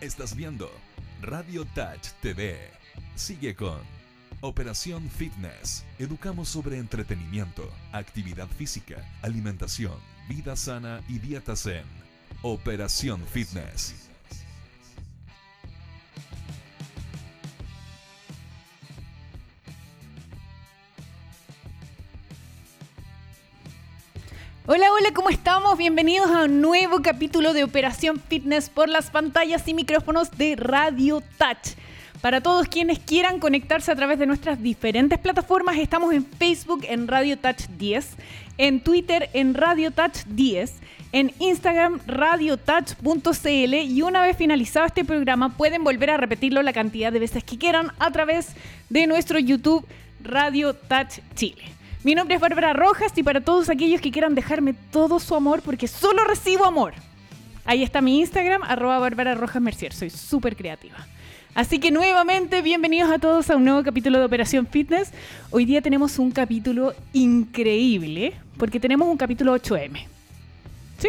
Estás viendo Radio Touch TV. Sigue con Operación Fitness. Educamos sobre entretenimiento, actividad física, alimentación, vida sana y dieta zen. Operación Fitness. Hola, hola, ¿cómo estamos? Bienvenidos a un nuevo capítulo de Operación Fitness por las pantallas y micrófonos de Radio Touch. Para todos quienes quieran conectarse a través de nuestras diferentes plataformas, estamos en Facebook en Radio Touch 10, en Twitter en Radio Touch 10, en Instagram radiotouch.cl y una vez finalizado este programa pueden volver a repetirlo la cantidad de veces que quieran a través de nuestro YouTube Radio Touch Chile. Mi nombre es Bárbara Rojas y para todos aquellos que quieran dejarme todo su amor, porque solo recibo amor. Ahí está mi Instagram, arroba Bárbara Rojas Mercier. Soy súper creativa. Así que nuevamente, bienvenidos a todos a un nuevo capítulo de Operación Fitness. Hoy día tenemos un capítulo increíble, porque tenemos un capítulo 8M. ¿Sí?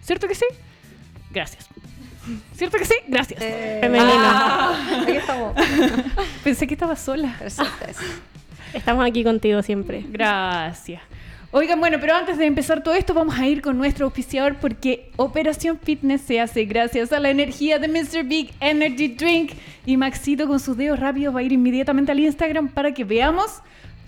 ¿Cierto que sí? Gracias. ¿Cierto que sí? Gracias. Femenino. Aquí estamos. Pensé que estaba sola. Estamos aquí contigo siempre. Gracias. Oigan, bueno, pero antes de empezar todo esto, vamos a ir con nuestro auspiciador porque Operación Fitness se hace gracias a la energía de Mr. Big Energy Drink. Y Maxito con sus dedos rápidos va a ir inmediatamente al Instagram para que veamos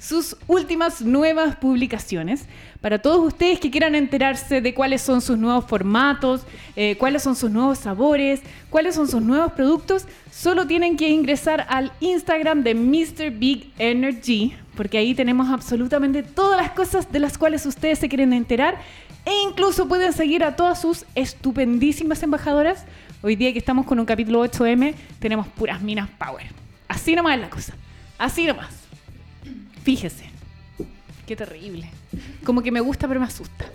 sus últimas nuevas publicaciones. Para todos ustedes que quieran enterarse de cuáles son sus nuevos formatos, eh, cuáles son sus nuevos sabores, cuáles son sus nuevos productos, solo tienen que ingresar al Instagram de Mr. Big Energy, porque ahí tenemos absolutamente todas las cosas de las cuales ustedes se quieren enterar e incluso pueden seguir a todas sus estupendísimas embajadoras. Hoy día que estamos con un capítulo 8M, tenemos puras minas power. Así nomás es la cosa. Así nomás. Fíjese. Qué terrible. Como que me gusta, pero me asusta.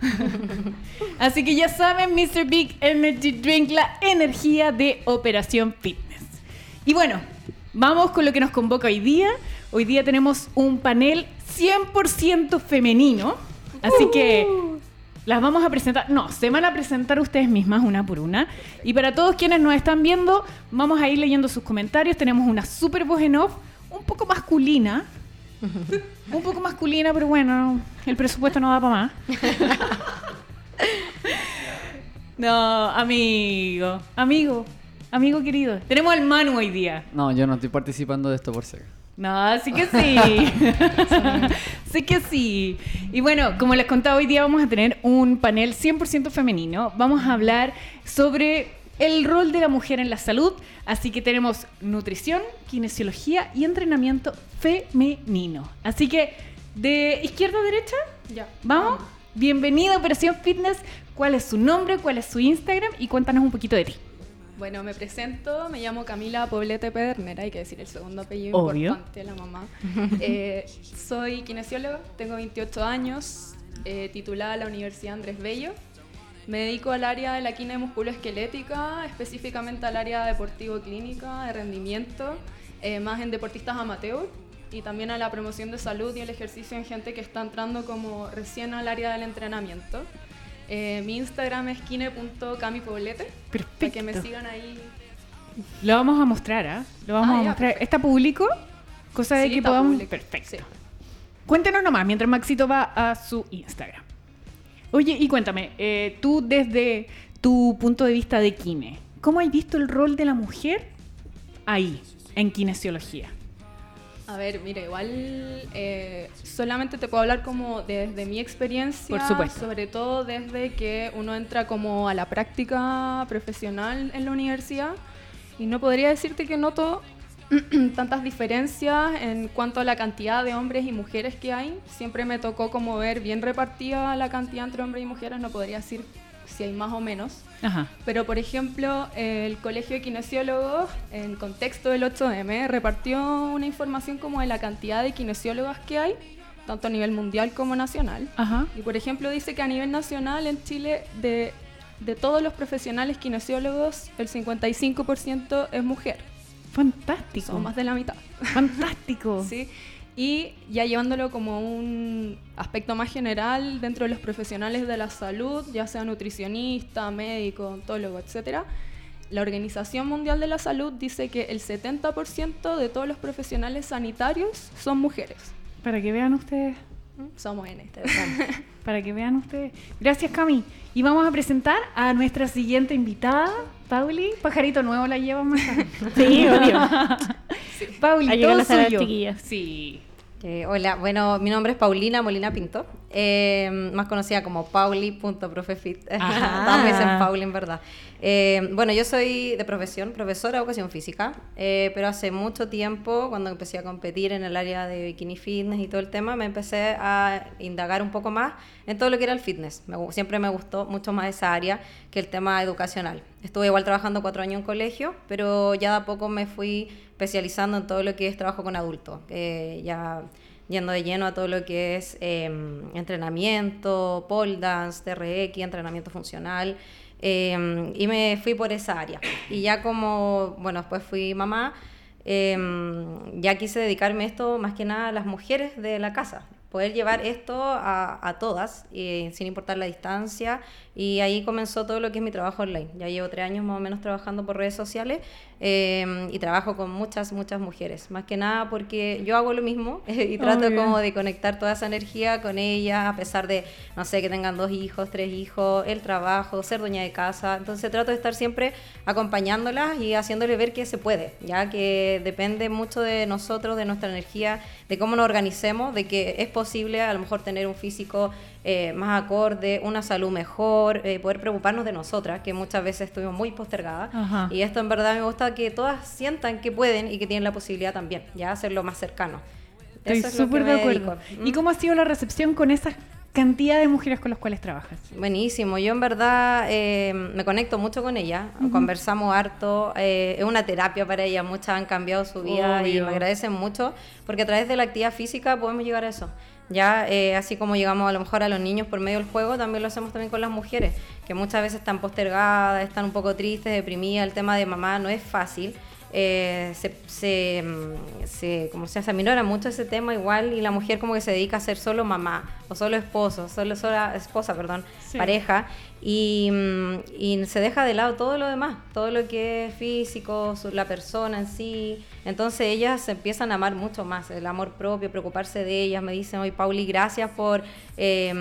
Así que ya saben, Mr. Big Energy Drink, la energía de Operación Fitness. Y bueno, vamos con lo que nos convoca hoy día. Hoy día tenemos un panel 100% femenino. Así que las vamos a presentar. No, se van a presentar ustedes mismas una por una. Y para todos quienes nos están viendo, vamos a ir leyendo sus comentarios. Tenemos una super voz en off, un poco masculina. Un poco masculina, pero bueno, el presupuesto no da para más. No, amigo, amigo, amigo querido. Tenemos al Manu hoy día. No, yo no estoy participando de esto por ser. No, sí que sí. sí que sí. Y bueno, como les contaba, hoy día vamos a tener un panel 100% femenino. Vamos a hablar sobre el rol de la mujer en la salud. Así que tenemos nutrición, kinesiología y entrenamiento femenino. Así que, de izquierda a derecha, Ya. vamos. Bienvenida a Operación Fitness. ¿Cuál es su nombre? ¿Cuál es su Instagram? Y cuéntanos un poquito de ti. Bueno, me presento, me llamo Camila Poblete Pedernera, hay que decir el segundo apellido Obvio. importante de la mamá. Eh, soy kinesióloga, tengo 28 años, eh, titulada en la Universidad Andrés Bello. Me dedico al área de la quine musculoesquelética, específicamente al área deportivo-clínica, de rendimiento, eh, más en deportistas amateur y también a la promoción de salud y el ejercicio en gente que está entrando como recién al área del entrenamiento. Eh, mi Instagram es kine.camipoblete. Para que me Perfecto. sigan ahí. Lo vamos a mostrar, ¿ah? Lo vamos Ah, a ya, mostrar. perfecto. ¿Está público? Cosa de Sí, que podamos... público. Perfecto. Sí. Cuéntanos nomás, mientras Maxito va a su Instagram. Oye, y cuéntame, eh, tú desde tu punto de vista de kine, ¿cómo has visto el rol de la mujer ahí, en kinesiología? A ver, mira, igual eh, solamente te puedo hablar como desde mi experiencia, Por supuesto. sobre todo desde que uno entra como a la práctica profesional en la universidad y no podría decirte que noto tantas diferencias en cuanto a la cantidad de hombres y mujeres que hay. Siempre me tocó como ver bien repartida la cantidad entre hombres y mujeres, no podría decir si hay más o menos. Ajá. Pero, por ejemplo, el Colegio de Kinesiólogos, en contexto del 8M, repartió una información como de la cantidad de kinesiólogas que hay, tanto a nivel mundial como nacional. Ajá. Y, por ejemplo, dice que a nivel nacional en Chile, de, de todos los profesionales kinesiólogos, el 55% es mujer. Fantástico. Son más de la mitad. Fantástico. ¿sí? Y ya llevándolo como un aspecto más general dentro de los profesionales de la salud, ya sea nutricionista, médico, odontólogo, etc. La Organización Mundial de la Salud dice que el 70% de todos los profesionales sanitarios son mujeres. Para que vean ustedes. Somos N. Para que vean ustedes. Gracias, Cami. Y vamos a presentar a nuestra siguiente invitada, Pauli. Pajarito nuevo la lleva más. Sí, obvio. Pauli, Ahí llegan todo salas suyo. Sí. Eh, hola, bueno, mi nombre es Paulina Molina Pinto, eh, más conocida como pauli.profefit. Me dicen Pauli, en verdad. Eh, bueno, yo soy de profesión, profesora de educación física, eh, pero hace mucho tiempo, cuando empecé a competir en el área de bikini fitness y todo el tema, me empecé a indagar un poco más en todo lo que era el fitness. Me siempre me gustó mucho más esa área que el tema educacional. Estuve igual trabajando cuatro años en colegio, pero ya de a poco me fui especializando en todo lo que es trabajo con adultos. eh, ya yendo de lleno a todo lo que es eh, entrenamiento, pole dance, TRX, entrenamiento funcional. eh, y me fui por esa área. Y ya como, bueno, después fui mamá, eh, ya quise dedicarme esto más que nada a las mujeres de la casa. Poder llevar esto a, a todas, eh, sin importar la distancia. Y ahí comenzó todo lo que es mi trabajo online. Ya llevo tres años más o menos trabajando por redes sociales eh, y trabajo con muchas, muchas mujeres. Más que nada porque yo hago lo mismo y trato Obvio. como de conectar toda esa energía con ellas, a pesar de, no sé, que tengan dos hijos, tres hijos, el trabajo, ser dueña de casa. Entonces trato de estar siempre acompañándolas y haciéndoles ver que se puede, ya que depende mucho de nosotros, de nuestra energía, de cómo nos organicemos, de que es posible a lo mejor tener un físico eh, más acorde, una salud mejor, eh, poder preocuparnos de nosotras, que muchas veces estuvimos muy postergadas. Ajá. Y esto en verdad me gusta que todas sientan que pueden y que tienen la posibilidad también, ya hacerlo más cercano. Estoy es súper de acuerdo. dedico. ¿Y cómo ha sido la recepción con esa cantidad de mujeres con las cuales trabajas? Buenísimo, yo en verdad eh, me conecto mucho con ella, conversamos harto, eh, es una terapia para ella, muchas han cambiado su vida y Obvio. me agradecen mucho porque a través de la actividad física podemos llegar a eso. Ya, eh, así como llegamos a lo mejor a los niños por medio del juego, también lo hacemos también con las mujeres, que muchas veces están postergadas, están un poco tristes, deprimidas, el tema de mamá no es fácil. eh, se, se, mm, se, como se aminora mucho ese tema igual y la mujer como que se dedica a ser solo mamá o solo esposo, solo sola esposa, perdón, Sí. pareja y, mm, y se deja de lado todo lo demás, todo lo que es físico, la persona en sí. Entonces ellas se empiezan a amar mucho más, el amor propio, preocuparse de ellas. Me dicen, hoy Pauli, gracias por eh,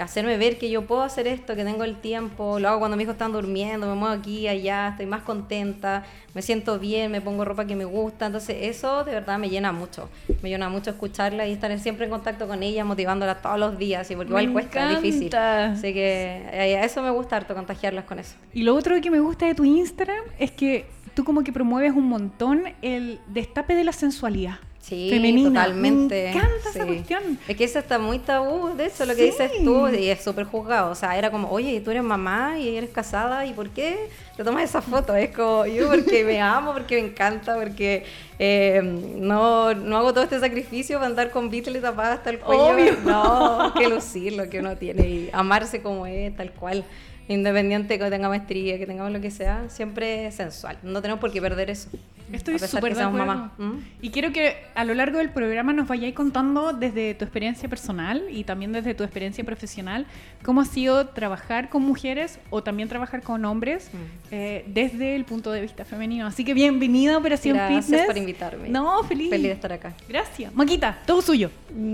hacerme ver que yo puedo hacer esto, que tengo el tiempo, lo hago cuando mis hijos están durmiendo, me muevo aquí, allá, estoy más contenta, me siento bien, me pongo ropa que me gusta. Entonces eso de verdad me llena mucho, me llena mucho escucharla y estar siempre en contacto con ella, motivándola todos los días, y porque igual cuesta, es difícil. Así que eh, a eso me gusta harto, contagiarlas con eso. Y lo otro que me gusta de tu Instagram es que tú como que promueves un montón el destape de la sensualidad Sí, femenina. totalmente. Me encanta esa cuestión. Es que eso está muy tabú, de eso, lo que Sí. dices tú, y es súper juzgado. O sea, era como, oye, tú eres mamá y eres casada, ¿y por qué te tomas esa foto? Es como, yo porque me amo, porque me encanta, porque eh, no, no hago todo este sacrificio para andar con Beatle tapada hasta el cuello. Obvio. No, que lucir lo que uno tiene y amarse como es, tal cual. Independiente que tenga maestría, que tengamos lo que sea, siempre sensual. No tenemos por qué perder eso. Estoy súper de acuerdo. mamá. ¿Mm? Y quiero que a lo largo del programa nos vayáis contando desde tu experiencia personal y también desde tu experiencia profesional cómo ha sido trabajar con mujeres o también trabajar con hombres Mm. eh, desde el punto de vista femenino. Así que bienvenida a Operación Gracias Fitness. por invitarme. No, feliz. Feliz de estar acá. Gracias. Maquita, todo suyo.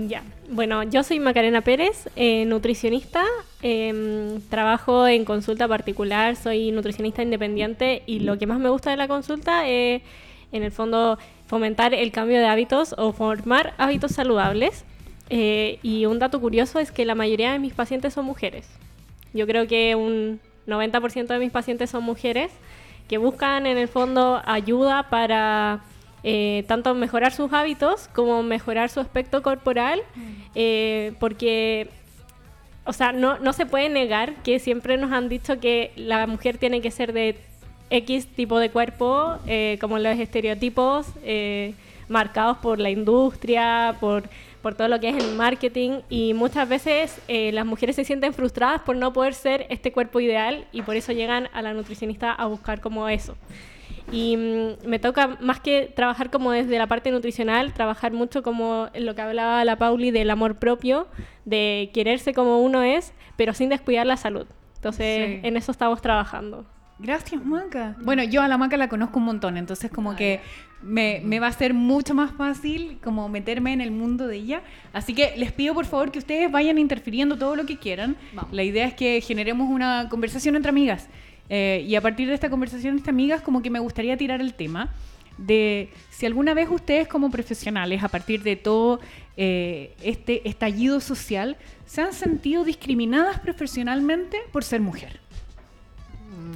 Ya. Bueno, yo soy Macarena Pérez, eh, nutricionista. em, trabajo en consulta particular, soy nutricionista independiente y lo que más me gusta de la consulta es, en el fondo, fomentar el cambio de hábitos o formar hábitos saludables. Eh, y un dato curioso es que la mayoría de mis pacientes son mujeres. Yo creo que un 90% de mis pacientes son mujeres que buscan en el fondo ayuda para eh, tanto mejorar sus hábitos como mejorar su aspecto corporal, eh, porque, o sea, no, no se puede negar que siempre nos han dicho que la mujer tiene que ser de X tipo de cuerpo, eh, como los estereotipos eh, marcados por la industria, por, por todo lo que es el marketing, y muchas veces eh, las mujeres se sienten frustradas por no poder ser este cuerpo ideal y por eso llegan a la nutricionista a buscar como eso. Y mm, me toca más que trabajar como desde la parte nutricional, trabajar mucho como lo que hablaba la Pauli del amor propio, de quererse como uno es, pero sin descuidar la salud. Entonces, Sí. en eso estamos trabajando. Gracias, Maca. Bueno, yo a la Maca la conozco un montón, entonces como que me, me va a ser mucho más fácil como meterme en el mundo de ella. Así que les pido por favor que ustedes vayan interfiriendo todo lo que quieran. Vamos. La idea es que generemos una conversación entre amigas. Eh, y a partir de esta conversación entre amigas, como que me gustaría tirar el tema de si alguna vez ustedes como profesionales, a partir de todo eh, este estallido social, se han sentido discriminadas profesionalmente por ser mujer.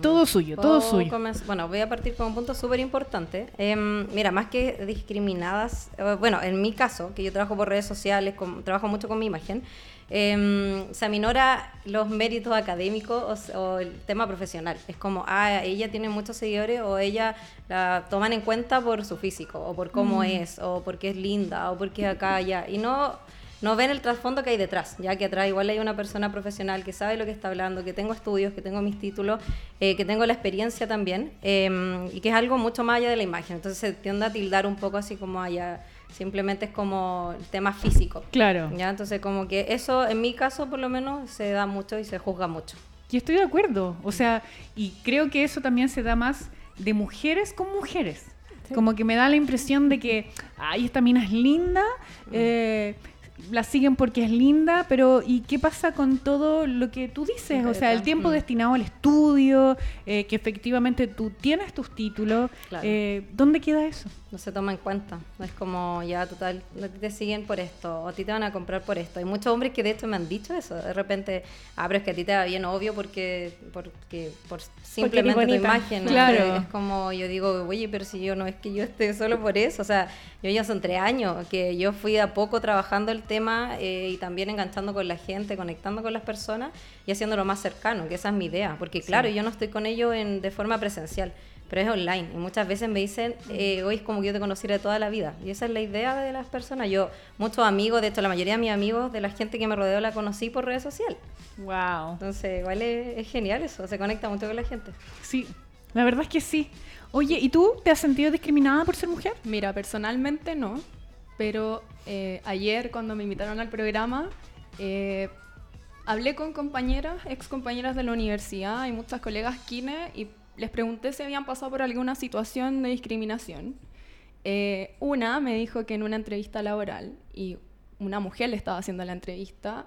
Todo suyo, todo ¿Puedo suyo. Bueno, voy a partir con un punto súper importante. Em, mira, más que discriminadas, eh, bueno, en mi caso, que yo trabajo por redes sociales, con- trabajo mucho con mi imagen, em, se aminora los méritos académicos o, o el tema profesional. Es como, ah, ella tiene muchos seguidores o ella la toman en cuenta por su físico o por cómo es o porque es linda o porque es acá, allá. Y no no ven el trasfondo que hay detrás, ya que atrás igual hay una persona profesional que sabe lo que está hablando, que tengo estudios, que tengo mis títulos, eh, que tengo la experiencia también, eh, y que es algo mucho más allá de la imagen. Entonces se tiende a tildar un poco así como allá, simplemente es como el tema físico. Claro. ¿ya? Entonces como que eso en mi caso por lo menos se da mucho y se juzga mucho. Y estoy de acuerdo. O sea, y creo que eso también se da más de mujeres con mujeres. Como que me da la impresión de que, ay, esta mina es linda, eh, la siguen porque es linda, pero ¿y qué pasa con todo lo que tú dices? O sea, el tiempo Mm. destinado al estudio, eh, que efectivamente tú tienes tus títulos, Claro. eh, ¿dónde queda eso? No se toma en cuenta. Es como, ya, total, te siguen por esto, o a ti te van a comprar por esto. Hay muchos hombres que de hecho me han dicho eso. De repente, ah, pero es que a ti te va bien, obvio, porque, porque por simplemente tu bonita. imagen. ¿no? Claro. Es como, yo digo, oye, pero si yo no es que yo esté solo por eso. O sea, yo ya son tres años que yo fui a poco trabajando el tema eh, y también enganchando con la gente, conectando con las personas y haciéndolo más cercano, que esa es mi idea. Porque, claro, yo no estoy con ellos en, de forma presencial pero es online. Y muchas veces me dicen, eh, hoy es como que yo te conociera de toda la vida. Y esa es la idea de las personas. Yo, muchos amigos, de hecho, la mayoría de mis amigos, de la gente que me rodeó, la conocí por redes sociales. Wow. Entonces, igual es, es genial eso, se conecta mucho con la gente. Sí, la verdad es que sí. Oye, ¿y tú te has sentido discriminada por ser mujer? Mira, personalmente no, pero eh, ayer cuando me invitaron al programa, eh, hablé con compañeras, ex compañeras de la universidad y muchas colegas kine y les pregunté si habían pasado por alguna situación de discriminación. Eh, una me dijo que en una entrevista laboral, y una mujer le estaba haciendo la entrevista,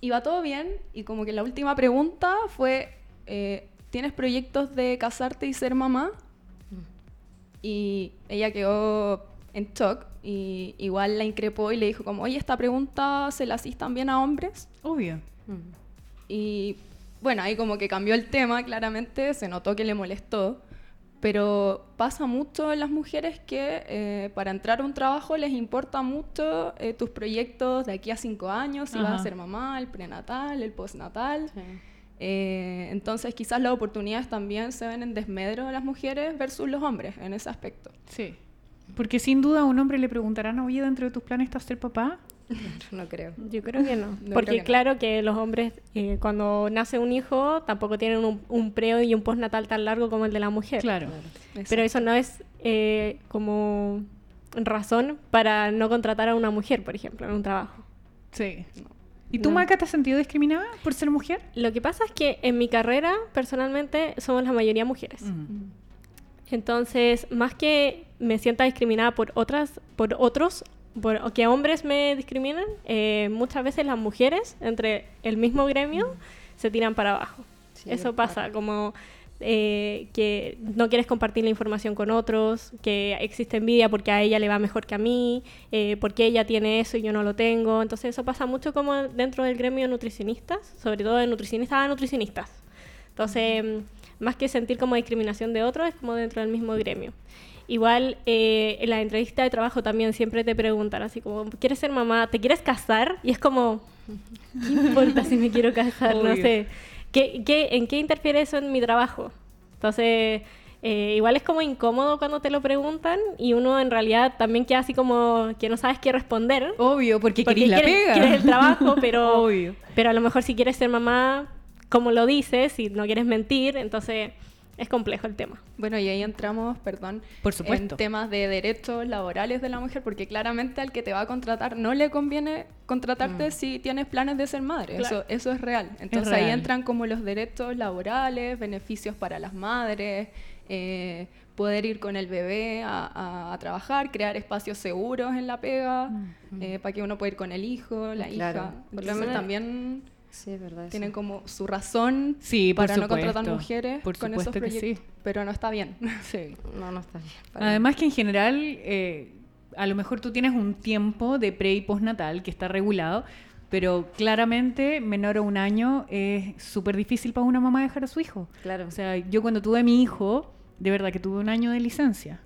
iba todo bien y como que la última pregunta fue, eh, ¿tienes proyectos de casarte y ser mamá? Y ella quedó en shock y igual la increpó y le dijo como, oye, esta pregunta se la hacís también a hombres. Obvio. Y bueno, ahí como que cambió el tema, claramente, se notó que le molestó. Pero pasa mucho en las mujeres que eh, para entrar a un trabajo les importa mucho eh, tus proyectos de aquí a cinco años, si vas a ser mamá, el prenatal, el postnatal. Eh, entonces quizás las oportunidades también se ven en desmedro de las mujeres versus los hombres en ese aspecto. Sí. Porque sin duda a un hombre le preguntarán, oye, dentro de tus planes está ser papá. No creo. Yo creo que no. No, Porque que no. claro que los hombres, eh, cuando nace un hijo, tampoco tienen un, un preo y un postnatal tan largo como el de la mujer. Claro. Pero eso no es eh, como razón para no contratar a una mujer, por ejemplo, en un trabajo. Sí. ¿Y tú, No. Maca, te has sentido discriminada por ser mujer? Lo que pasa es que en mi carrera, personalmente, somos la mayoría mujeres. Entonces, más que me sienta discriminada por otras, por otros, por, o que hombres me discriminan, eh, muchas veces las mujeres entre el mismo gremio se tiran para abajo. Sí, Eso pasa, como eh, que no quieres compartir la información con otros, que existe envidia porque a ella le va mejor que a mí, eh, porque ella tiene eso y yo no lo tengo. Entonces eso pasa mucho como dentro del gremio de nutricionistas, sobre todo de nutricionistas a nutricionistas. Entonces, más que sentir como discriminación de otros, es como dentro del mismo gremio. Igual eh, en la entrevista de trabajo también siempre te preguntan así como, ¿quieres ser mamá? ¿Te quieres casar? Y es como, ¿qué importa si me quiero casar? No Obvio. sé. ¿Qué, qué, en qué interfiere eso en mi trabajo? Entonces, eh, igual es como incómodo cuando te lo preguntan y uno en realidad también queda así como que no sabes qué responder. Obvio, porque, Porque querés la quieres, pega. quieres el trabajo, pero, Obvio. pero a lo mejor si quieres ser mamá, como lo dices, si no quieres mentir, entonces es complejo el tema. Bueno, y ahí entramos, perdón, Por supuesto. en temas de derechos laborales de la mujer, porque claramente al que te va a contratar no le conviene contratarte si tienes planes de ser madre. Claro. Eso, eso es real. Entonces ahí real. entran como los derechos laborales, beneficios para las madres, eh, poder ir con el bebé a, a- a trabajar, crear espacios seguros en la pega, eh, para que uno pueda ir con el hijo, la Claro. hija. Por lo Entonces menos- también Sí, es verdad. eso. tienen como su razón Sí, para no contratar mujeres Por con esos supuesto que sí. proyectos. Pero no está bien. Sí. No, no está bien. Además que en general, eh, a lo mejor tú tienes un tiempo de pre y postnatal que está regulado, pero claramente menor a un año es súper difícil para una mamá dejar a su hijo. Claro. O sea, yo cuando tuve a mi hijo, de verdad que tuve un año de licencia.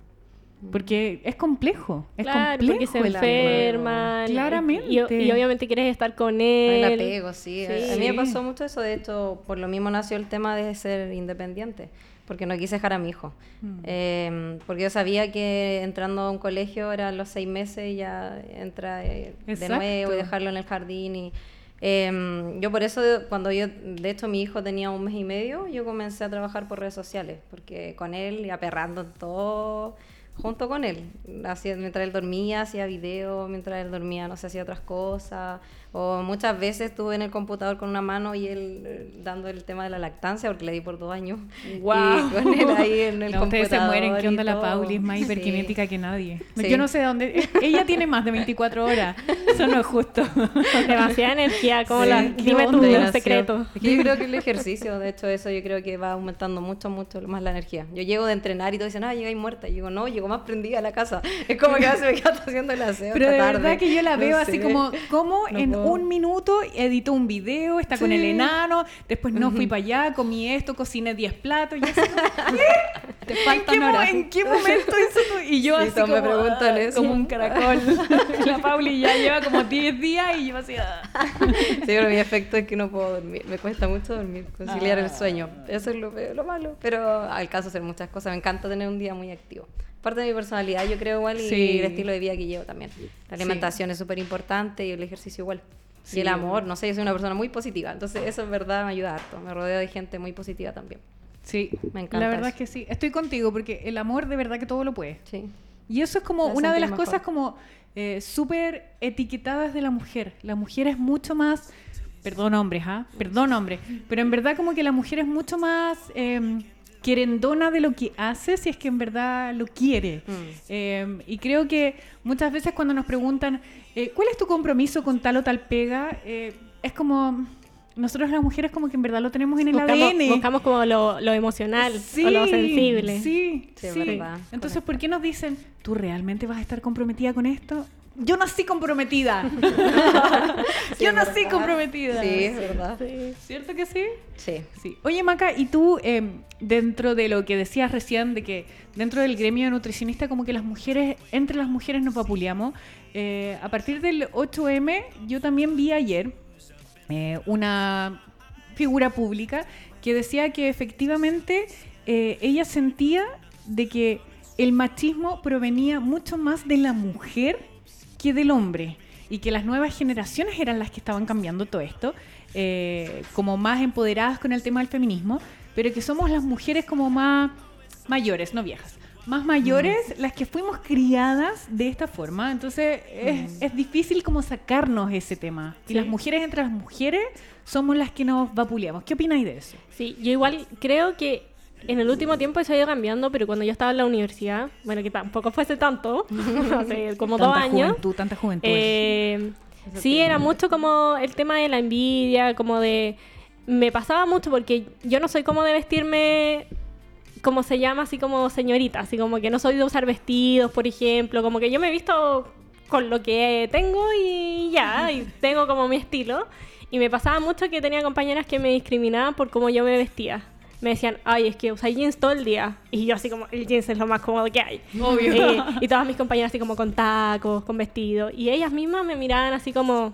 Porque es complejo. Es claro, complejo porque se enferman. y- Claramente. Y, y obviamente quieres estar con él. el apego, sí. A- A mí Sí. me pasó mucho eso, de hecho, por lo mismo nació el tema de ser independiente, porque no quise dejar a mi hijo. Mm. Eh, porque yo sabía que entrando a un colegio eran los seis meses y ya entra eh, de Exacto. nuevo y dejarlo en el jardín. y eh, Yo por eso, cuando yo, de hecho mi hijo tenía un mes y medio, yo comencé a trabajar por redes sociales, porque con él y aperrando en todo junto con él. Hacía, mientras él dormía, hacía videos, mientras él dormía, no sé, hacía otras cosas. O muchas veces estuve en el computador con una mano y él eh, dando el tema de la lactancia, porque le di por dos años. Guau. Y con él ahí en el No, ustedes se computador mueren. ¿Qué onda la. Pauli? Es más Sí. hiperkinética que nadie. Sí. Yo no sé de dónde. Ella tiene más de 24 horas. Eso no es justo. Demasiada energía. Como Sí, la, dime tu secreto. Yo creo que el ejercicio, de hecho, eso yo creo que va aumentando mucho, mucho más la energía. Yo llego de entrenar y todos dicen, ah, llegáis muerta. Y digo, no, llego más prendida a la casa. Es como que a veces me quedo haciendo el aseo. Pero de hasta verdad tarde. que yo la No veo así sé. como, como No en. Un minuto editó un video, está con el enano, después no fui para allá, comí esto, cociné 10 platos. Y, así como, Te ¿En, faltan qué, mo- horas. en qué momento hizo tú? Y yo Sí, así como, me preguntan ah, eso. como un caracol. la Pauli ya lleva como 10 días y yo así... ah. Sí, pero mi efecto es que no puedo dormir. Me cuesta mucho dormir, conciliar Ah. el sueño. Eso es lo, lo malo. Pero alcanzo a hacer muchas cosas. Me encanta tener un día muy activo. Parte de mi personalidad, yo creo igual, y Sí. el estilo de vida que llevo también. La Sí. alimentación es súper importante y el ejercicio igual. Sí, y el amor, no sé, yo soy una persona muy positiva. Entonces, eso en verdad me ayuda harto. Me rodeo de gente muy positiva también. Sí, Me encanta la verdad eso. es que sí. Estoy contigo porque el amor de verdad que todo lo puede. Sí. Y eso es como Me una de las mejor. cosas como eh, súper etiquetadas de la mujer. La mujer es mucho más, perdón hombres, ¿ah? Perdón hombres, pero en verdad como que la mujer es mucho más eh, querendona de lo que hace si es que en verdad lo quiere. Mm. Eh, y creo que muchas veces cuando nos preguntan, eh, ¿cuál es tu compromiso con tal o tal pega? Eh, es como, nosotros las mujeres como que en verdad lo tenemos en el Buscamos, ADN. buscamos como lo, lo emocional o lo sensible. Sí, Sí, sí. verdad, Entonces, ¿por qué nos dicen, tú realmente vas a estar comprometida con esto? Yo nací comprometida. Sí, Yo nací verdad. comprometida. Sí, es verdad. ¿Cierto que sí? Sí. Sí. Oye, Maca, y tú, eh, dentro de lo que decías recién, de que dentro del gremio de nutricionista, como que las mujeres, entre las mujeres nos vapuleamos, eh, a partir del 8M, yo también vi ayer eh, una figura pública que decía que efectivamente eh, ella sentía de que el machismo provenía mucho más de la mujer que del hombre y que las nuevas generaciones eran las que estaban cambiando todo esto, eh, como más empoderadas con el tema del feminismo, pero que somos las mujeres como más mayores, no viejas, más mayores las que fuimos criadas de esta forma, entonces es, es difícil como sacarnos ese tema. Y las mujeres entre las mujeres somos las que nos vapuleamos. ¿Qué opináis de eso? Sí, yo igual creo que en el último tiempo eso ha ido cambiando, pero cuando yo estaba en la universidad, bueno, que tampoco fue hace tanto, hace como dos Tanta años, juventud, tanta juventud. eh, sí, era mucho como el tema de la envidia, como de... Me pasaba mucho porque yo no soy como de vestirme como se llama, así como señorita, así como que no soy de usar vestidos, por ejemplo, como que yo me he visto con lo que tengo y ya, y tengo como mi estilo. Y me pasaba mucho que tenía compañeras que me discriminaban por cómo yo me vestía. Me decían, ay, es que usáis jeans todo el día. Y yo así como, el jeans es lo más cómodo que hay. Obvio. Eh, y todas mis compañeras así como con tacos, con vestido. Y ellas mismas me miraban así como,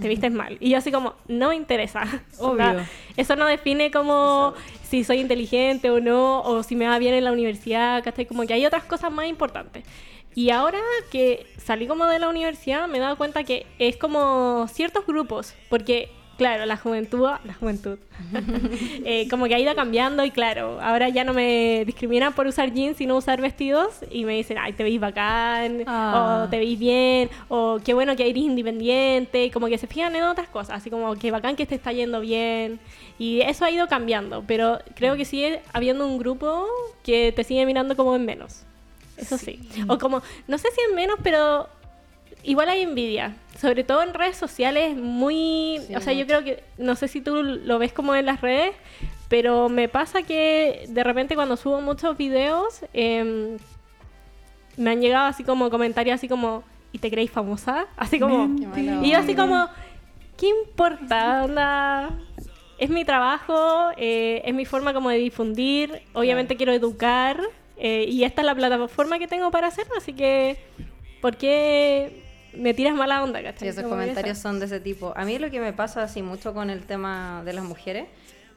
te vistes mal. Y yo así como, no me interesa. O sea, Obvio. eso no define como si soy inteligente o no, o si me va bien en la universidad, ¿cachai? Como que hay otras cosas más importantes. Y ahora que salí como de la universidad, me he dado cuenta que es como ciertos grupos, porque claro, la juventud, la juventud, eh, como que ha ido cambiando y claro, ahora ya no me discriminan por usar jeans y no usar vestidos y me dicen, ay, te veis bacán, Ah. o te veis bien, o qué bueno que eres independiente, como que se fijan en otras cosas, así como que bacán que te está yendo bien. Y eso ha ido cambiando, pero creo que sigue habiendo un grupo que te sigue mirando como en menos. Eso sí. O como, no sé si en menos, pero igual hay envidia. Sobre todo en redes sociales, muy... Sí, o sea, yo creo que, no sé si tú lo ves como en las redes, pero me pasa que de repente cuando subo muchos videos, em, me han llegado así como comentarios así como, ¿y te creéis famosa? Así como... Y yo así como, ¿qué importa? Onda, es mi trabajo, eh, es mi forma como de difundir, obviamente quiero educar eh, y esta es la plataforma que tengo para hacerlo, así que ¿por qué me tiras mala onda? Sí, ¿cachai? esos Como que comentarios son de ese tipo. A mí lo que me pasa así mucho con el tema de las mujeres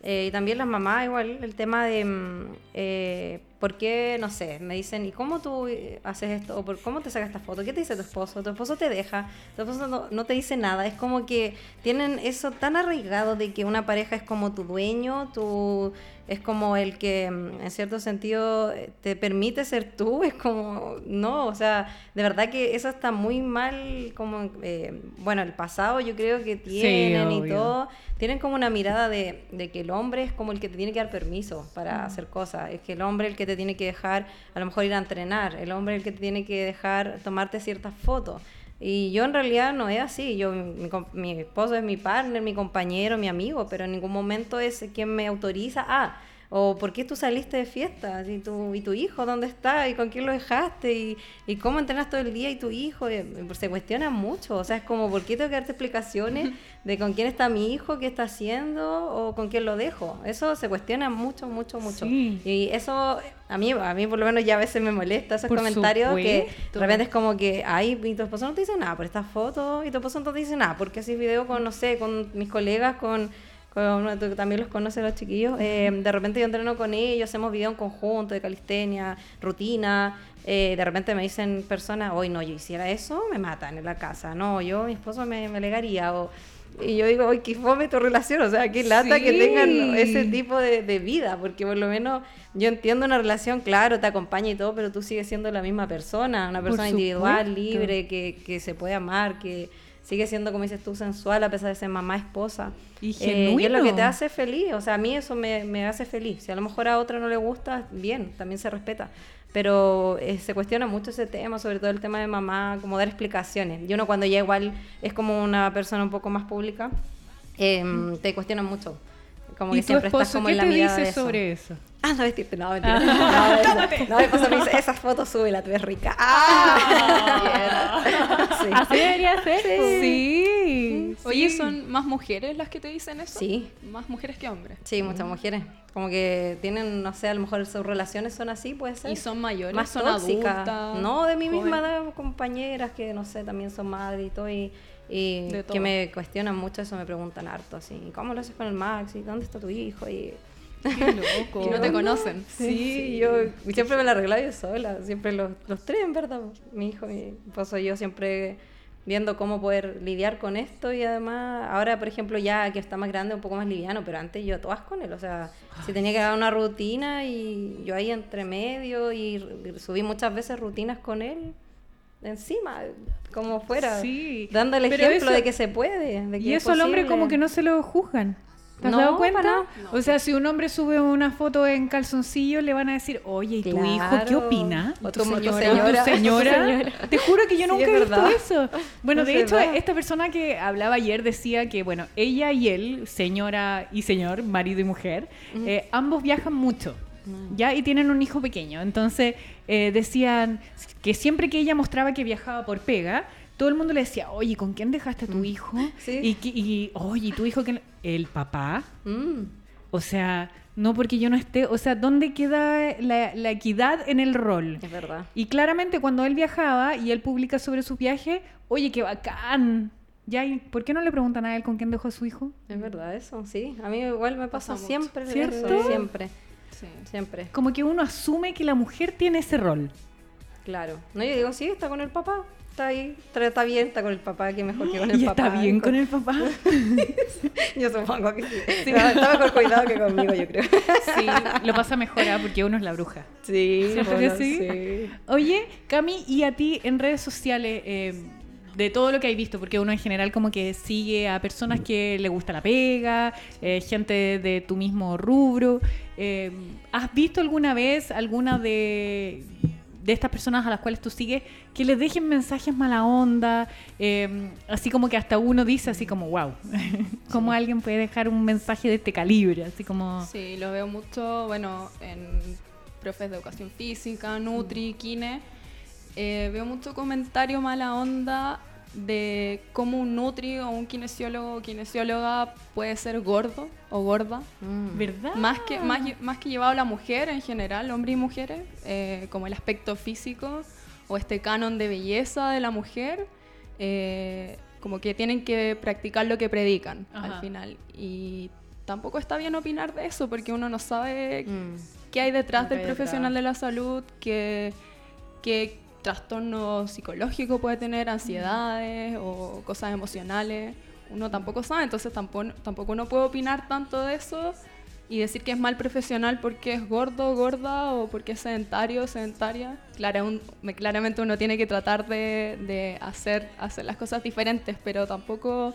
eh, y también las mamás igual, el tema de mm, eh, por qué, no sé, me dicen, ¿y cómo tú eh, haces esto? ¿O por cómo te sacas esta foto? ¿Qué te dice tu esposo? ¿Tu esposo te deja? ¿Tu esposo no, no te dice nada? Es como que tienen eso tan arraigado de que una pareja es como tu dueño, tu, es como el que mm, en cierto sentido eh, te permite ser tú, es como, no, o sea, de verdad que eso está muy mal, como, eh, bueno, el pasado yo creo que tienen y obvio. todo, tienen como una mirada de, de que el hombre es como el que te tiene que dar permiso para hacer cosas, es que el hombre el que te tiene que dejar a lo mejor ir a entrenar, el hombre el que tiene que dejar tomarte ciertas fotos. Y yo en realidad no es así. Yo, mi, mi esposo es mi partner, mi compañero, mi amigo, pero en ningún momento es quien me autoriza a. O ¿por qué tú saliste de fiesta? ¿Y tu, y tu hijo dónde está? ¿Y con quién lo dejaste? ¿Y, y cómo entrenas todo el día? ¿Y tu hijo? Eh, Se cuestiona mucho. O sea, es como, ¿por qué tengo que darte explicaciones de con quién está mi hijo, qué está haciendo o con quién lo dejo? Eso se cuestiona mucho, mucho, mucho. Sí. Y eso a mí, a mí por lo menos ya a veces me molesta esos Por comentarios que supuesto. de repente es como que, ay, y tu esposo no te dice nada por esta foto, y tu esposo no te dice nada, porque haces video con, no sé, con mis colegas, con, con tú también los conoces los chiquillos, eh, de repente yo entreno con ellos, hacemos video en conjunto de calistenia, rutina, eh, de repente me dicen personas, hoy no, yo hiciera eso, me matan en la casa, no, yo, mi esposo me, me legaría, o... Y yo digo, ¡ay, qué fome tu relación! O sea, qué lata que tengan ese tipo de, de vida, porque por lo menos yo entiendo una relación, claro, te acompaña y todo, pero tú sigues siendo la misma persona, una persona individual, libre, que, que se puede amar, que sigue siendo, como dices tú, sensual a pesar de ser mamá, esposa. Y Eh, y es lo que genuino. te hace feliz, o sea, a mí eso me, me hace feliz. Si a lo mejor a otra no le gusta, bien, también se respeta. Pero eh, se cuestiona mucho ese tema, sobre todo el tema de mamá, como dar explicaciones. Y uno cuando ya igual es como una persona un poco más pública, em, te cuestionan mucho. Como ¿Y que tu siempre estás esposo como qué en la te mirada dice de eso. sobre eso? Ah, no vestirte, no, mentira. No, eso- no, mi esposo me dice, esas fotos súbela, tú eres rica. Ah, bien. Así debería ser. pues. Sí. Oye, sí. ¿son más mujeres las que te dicen eso? Sí. Más mujeres que hombres. Sí, muchas mujeres. Como que tienen, no sé, a lo mejor sus relaciones son así, puede ser. ¿Y son mayores? más ¿Son tóxicas. adultas? No, de mi misma edad, compañeras que, no sé, también son madres y todo. Y, y que me cuestionan mucho eso, me preguntan harto, así, ¿cómo lo haces con el Max? ¿Y dónde está tu hijo? Y Qué loco. Y no te conocen. Sí, yo siempre me la arreglaba yo sola, siempre los, los tres, en verdad. Mi hijo, mi esposo y yo siempre viendo cómo poder lidiar con esto y además, ahora por ejemplo ya que está más grande, un poco más liviano, pero antes yo todas con él, o sea, si tenía que dar una rutina y yo ahí entre medio y subí muchas veces rutinas con él encima, como fuera, Sí, dando el ejemplo eso- de que se puede. De que Y es eso al hombre como que no se lo juzgan. ¿Te has No, dado cuenta? para. O sea, si un hombre sube una foto en calzoncillo, le van a decir, oye, ¿y tu hijo qué opina? O ¿Y tu- tu ¿Y tu señora. señora? Te juro que yo Sí, nunca he visto eso. Bueno, No de hecho, esta persona que hablaba ayer decía que, bueno, ella y él, señora y señor, marido y mujer, eh, ambos viajan mucho. ¿Ya? Y tienen un hijo pequeño. Entonces, eh, decían que siempre que ella mostraba que viajaba por pega, todo el mundo le decía, oye, ¿con quién dejaste a tu hijo? Mm. Sí. Y, que- y, oye, ¿y tu hijo que El papá. Mm. O sea, no porque yo no esté. O sea, ¿dónde queda la, la equidad en el rol? Es verdad. Y claramente cuando él viajaba y él publica sobre sus viajes, oye, qué bacán. Ya, ¿y ¿por qué no le preguntan a él con quién dejó a su hijo? Es verdad eso, sí. A mí igual me pasa, siempre ¿Cierto? eso, siempre, Sí. siempre. Como que uno asume que la mujer tiene ese rol. Claro. No, yo digo, sí, está con el papá. está ahí, está, bien, está con el papá, que mejor que con el ¿Y papá. está bien con el papá? Yo supongo que sí. No, está mejor cuidado que conmigo, yo creo. Sí, lo pasa mejor ¿ah? porque uno es la bruja. Sí, ¿Cierto que bueno, sí? Oye, Cami, ¿y a ti en redes sociales, eh, de todo lo que hay visto, porque uno en general como que sigue a personas que le gusta la pega, eh, gente de tu mismo rubro, eh, ¿has visto alguna vez alguna de, de estas personas a las cuales tú sigues que les dejen mensajes mala onda? Eh, así como que hasta uno dice así como, wow, ¿cómo alguien puede dejar un mensaje de este calibre? Así como... Sí, lo veo mucho, bueno, en profes de educación física, Nutri, Kine. Eh, veo mucho comentario mala onda de cómo un Nutri o un kinesiólogo o kinesióloga puede ser gordo o gorda. Mm. ¿Verdad? Más que, más, más que llevado a la mujer en general, hombres y mujeres, eh, como el aspecto físico o este canon de belleza de la mujer, eh, como que tienen que practicar lo que predican Ajá. al final. Y tampoco está bien opinar de eso porque uno no sabe Mm. qué hay detrás que del hay detrás. profesional de la salud, qué, qué trastorno psicológico puede tener, ansiedades o cosas emocionales. Uno tampoco sabe, entonces tampoco, tampoco uno puede opinar tanto de eso y decir que es mal profesional porque es gordo, gorda o porque es sedentario, sedentaria. Clara- un- me- claramente uno tiene que tratar de, de hacer, hacer las cosas diferentes, pero tampoco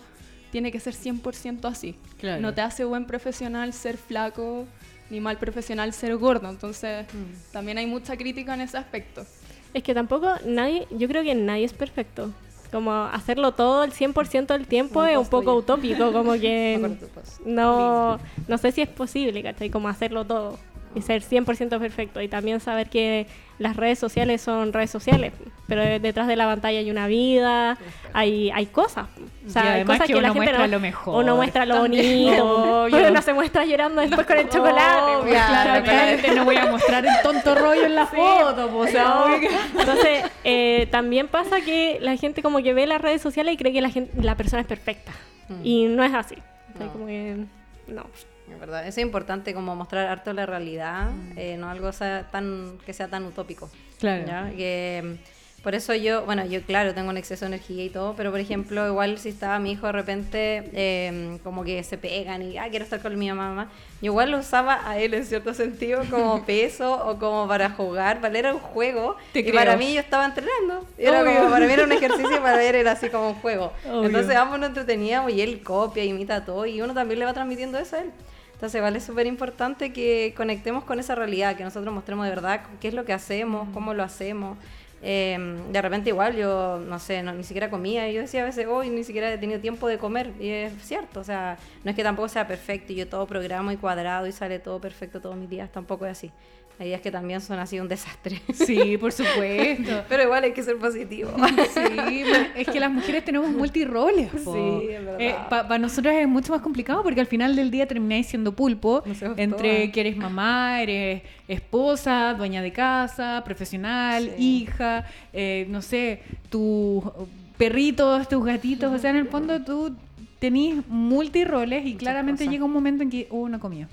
tiene que ser 100% así. Claro. No te hace buen profesional ser flaco, ni mal profesional ser gordo. Entonces, Mm. también hay mucha crítica en ese aspecto. Es que tampoco nadie, yo creo que nadie es perfecto. Como hacerlo todo el 100% del tiempo es un poco utópico, como que post. no, no sé si es posible, ¿cachai? Como hacerlo todo y ser 100% perfecto. Y también saber que las redes sociales son redes sociales, pero detrás de la pantalla hay una vida, hay, hay cosas. O sea, Y hay cosas que que, uno la gente muestra no, lo mejor. Uno muestra lo También. bonito, Obvio. pero no se muestra llorando después con el chocolate. Obvio, pues, claro, Claramente no voy a mostrar el tonto rollo en la Sí, foto, pues, o sea, no. obvio que- Entonces, eh, también pasa que la gente como que ve las redes sociales y cree que la, gente, la persona es perfecta. Mm. Y no es así. O sea, No. como que, no. Es verdad, eso es importante como mostrar harto la realidad, eh, no algo sea tan, que sea tan utópico. Claro. ¿ya? Que, mm, por eso yo, bueno, yo claro, tengo un exceso de energía y todo, pero por ejemplo, igual si estaba mi hijo de repente, eh, como que se pegan y, ah, quiero estar con mi mamá, yo igual lo usaba a él en cierto sentido como peso o como para jugar, para era un juego, Te y creo. para mí yo estaba entrenando, era Obvio. como, para mí era un ejercicio y para él era así como un juego. Obvio. Entonces ambos nos entreteníamos y él copia, imita todo y uno también le va transmitiendo eso a él. Entonces, vale, es súper importante que conectemos con esa realidad, que nosotros mostremos de verdad qué es lo que hacemos, cómo lo hacemos. Eh, de repente igual yo, no sé, no, ni siquiera comía y yo decía a veces, hoy ni siquiera he tenido tiempo de comer y es cierto, o sea, no es que tampoco sea perfecto y yo todo programo y cuadrado y sale todo perfecto todos mis días, tampoco es así. Hay días que también son así un desastre. Sí, por supuesto. Pero igual hay que ser positivo. Sí, es que las mujeres tenemos multiroles. po. Sí, es verdad. Para nosotros es mucho más complicado porque al final del día termináis siendo pulpo No somos entre todas. que eres mamá, eres esposa, dueña de casa, profesional, Sí. hija, eh, no sé, tus perritos, tus gatitos. O sea, en el fondo tú tenés multiroles y claramente llega un momento en que uno no comía.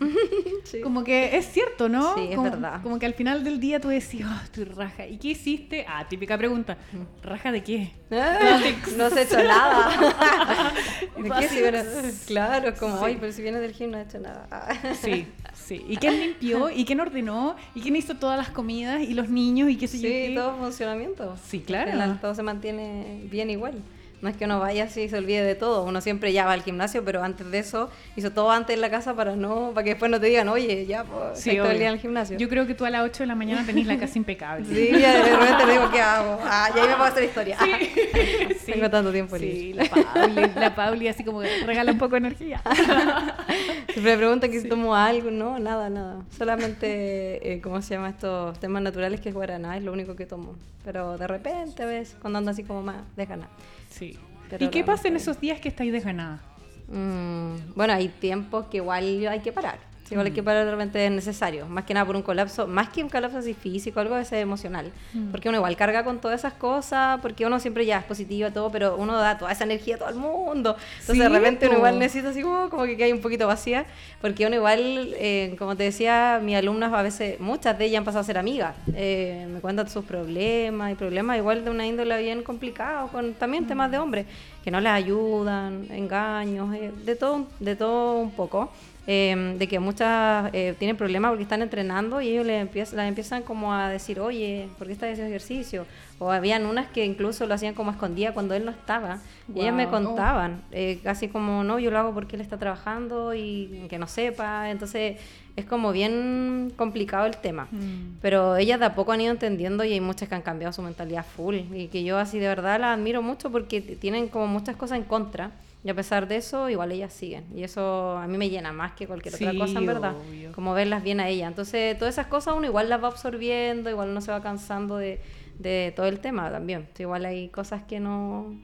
Sí. Como que es cierto, ¿no? Sí, es como, verdad. Como que al final del día tú decís, oh, estoy raja. ¿Y qué hiciste? Ah, típica pregunta. ¿Raja de qué? No se hecho nada. ¿De qué Fácil. si viene? Claro, como, ay, pero si viene del gym no ha hecho nada. Sí, sí. ¿Y quién limpió? ¿Y quién ordenó? ¿Y quién hizo todas las comidas? ¿Y los niños? ¿Y qué sé yo? Sí, todo funcionamiento. Sí, claro. Final todo se mantiene bien igual. No es que uno vaya así y se olvide de todo. Uno siempre ya va al gimnasio, pero antes de eso hizo todo antes en la casa para no, para que después no te digan, oye, ya, pues, Sí, sí, todo el día gimnasio. Yo creo que tú a las 8 de la mañana tenés la casa impecable. Sí, ya de repente le digo, ¿qué hago? Ah, y ahí me puedo hacer historia. Sí. Tengo tanto tiempo Sí, libre. la Pauli, la Pauli así como que regala un poco de energía. Siempre me preguntan que si tomo algo, no, nada, nada. Solamente, eh, ¿cómo se llama estos temas naturales que es guaraná? Es lo único que tomo. Pero de repente, ¿ves? Cuando ando así como más desganada. Sí. Pero ¿Y qué pasa en esos días que estáis desganada? Mm, bueno, hay tiempos que igual hay que parar. Sí, igual hay que parar de repente es necesario. Más que nada por un colapso, más que un colapso así físico, algo a veces emocional. Porque uno igual carga con todas esas cosas, porque uno siempre ya es positivo y todo, pero uno da toda esa energía a todo el mundo. Entonces de Sí, repente uno igual necesita así como, como que queda un poquito vacía. Porque uno igual, eh, como te decía, mis alumnas a veces, muchas de ellas han pasado a ser amigas. Eh, me cuentan sus problemas y problemas igual de una índole bien complicado, con también temas de hombres, que no les ayudan, engaños, eh, de, todo, de todo un poco. Eh, de que muchas eh, tienen problemas porque están entrenando y ellos le empiezan, las empiezan como a decir, oye, ¿por qué estás haciendo ejercicio? O habían unas que incluso lo hacían como escondida cuando él no estaba. Y ellas me Guau. contaban, eh, casi como, no, yo lo hago porque él está trabajando y que no sepa. Entonces es como bien complicado el tema. Mm. Pero ellas de a poco han ido entendiendo y hay muchas que han cambiado su mentalidad full. Y que yo así de verdad las admiro mucho porque tienen como muchas cosas en contra. Y a pesar de eso, igual ellas siguen. Y eso a mí me llena más que cualquier otra Sí, cosa, en verdad. obvio. Como verlas bien a ellas. Entonces, todas esas cosas uno igual las va absorbiendo, igual uno se va cansando de, de todo el tema también. Igual hay cosas que no...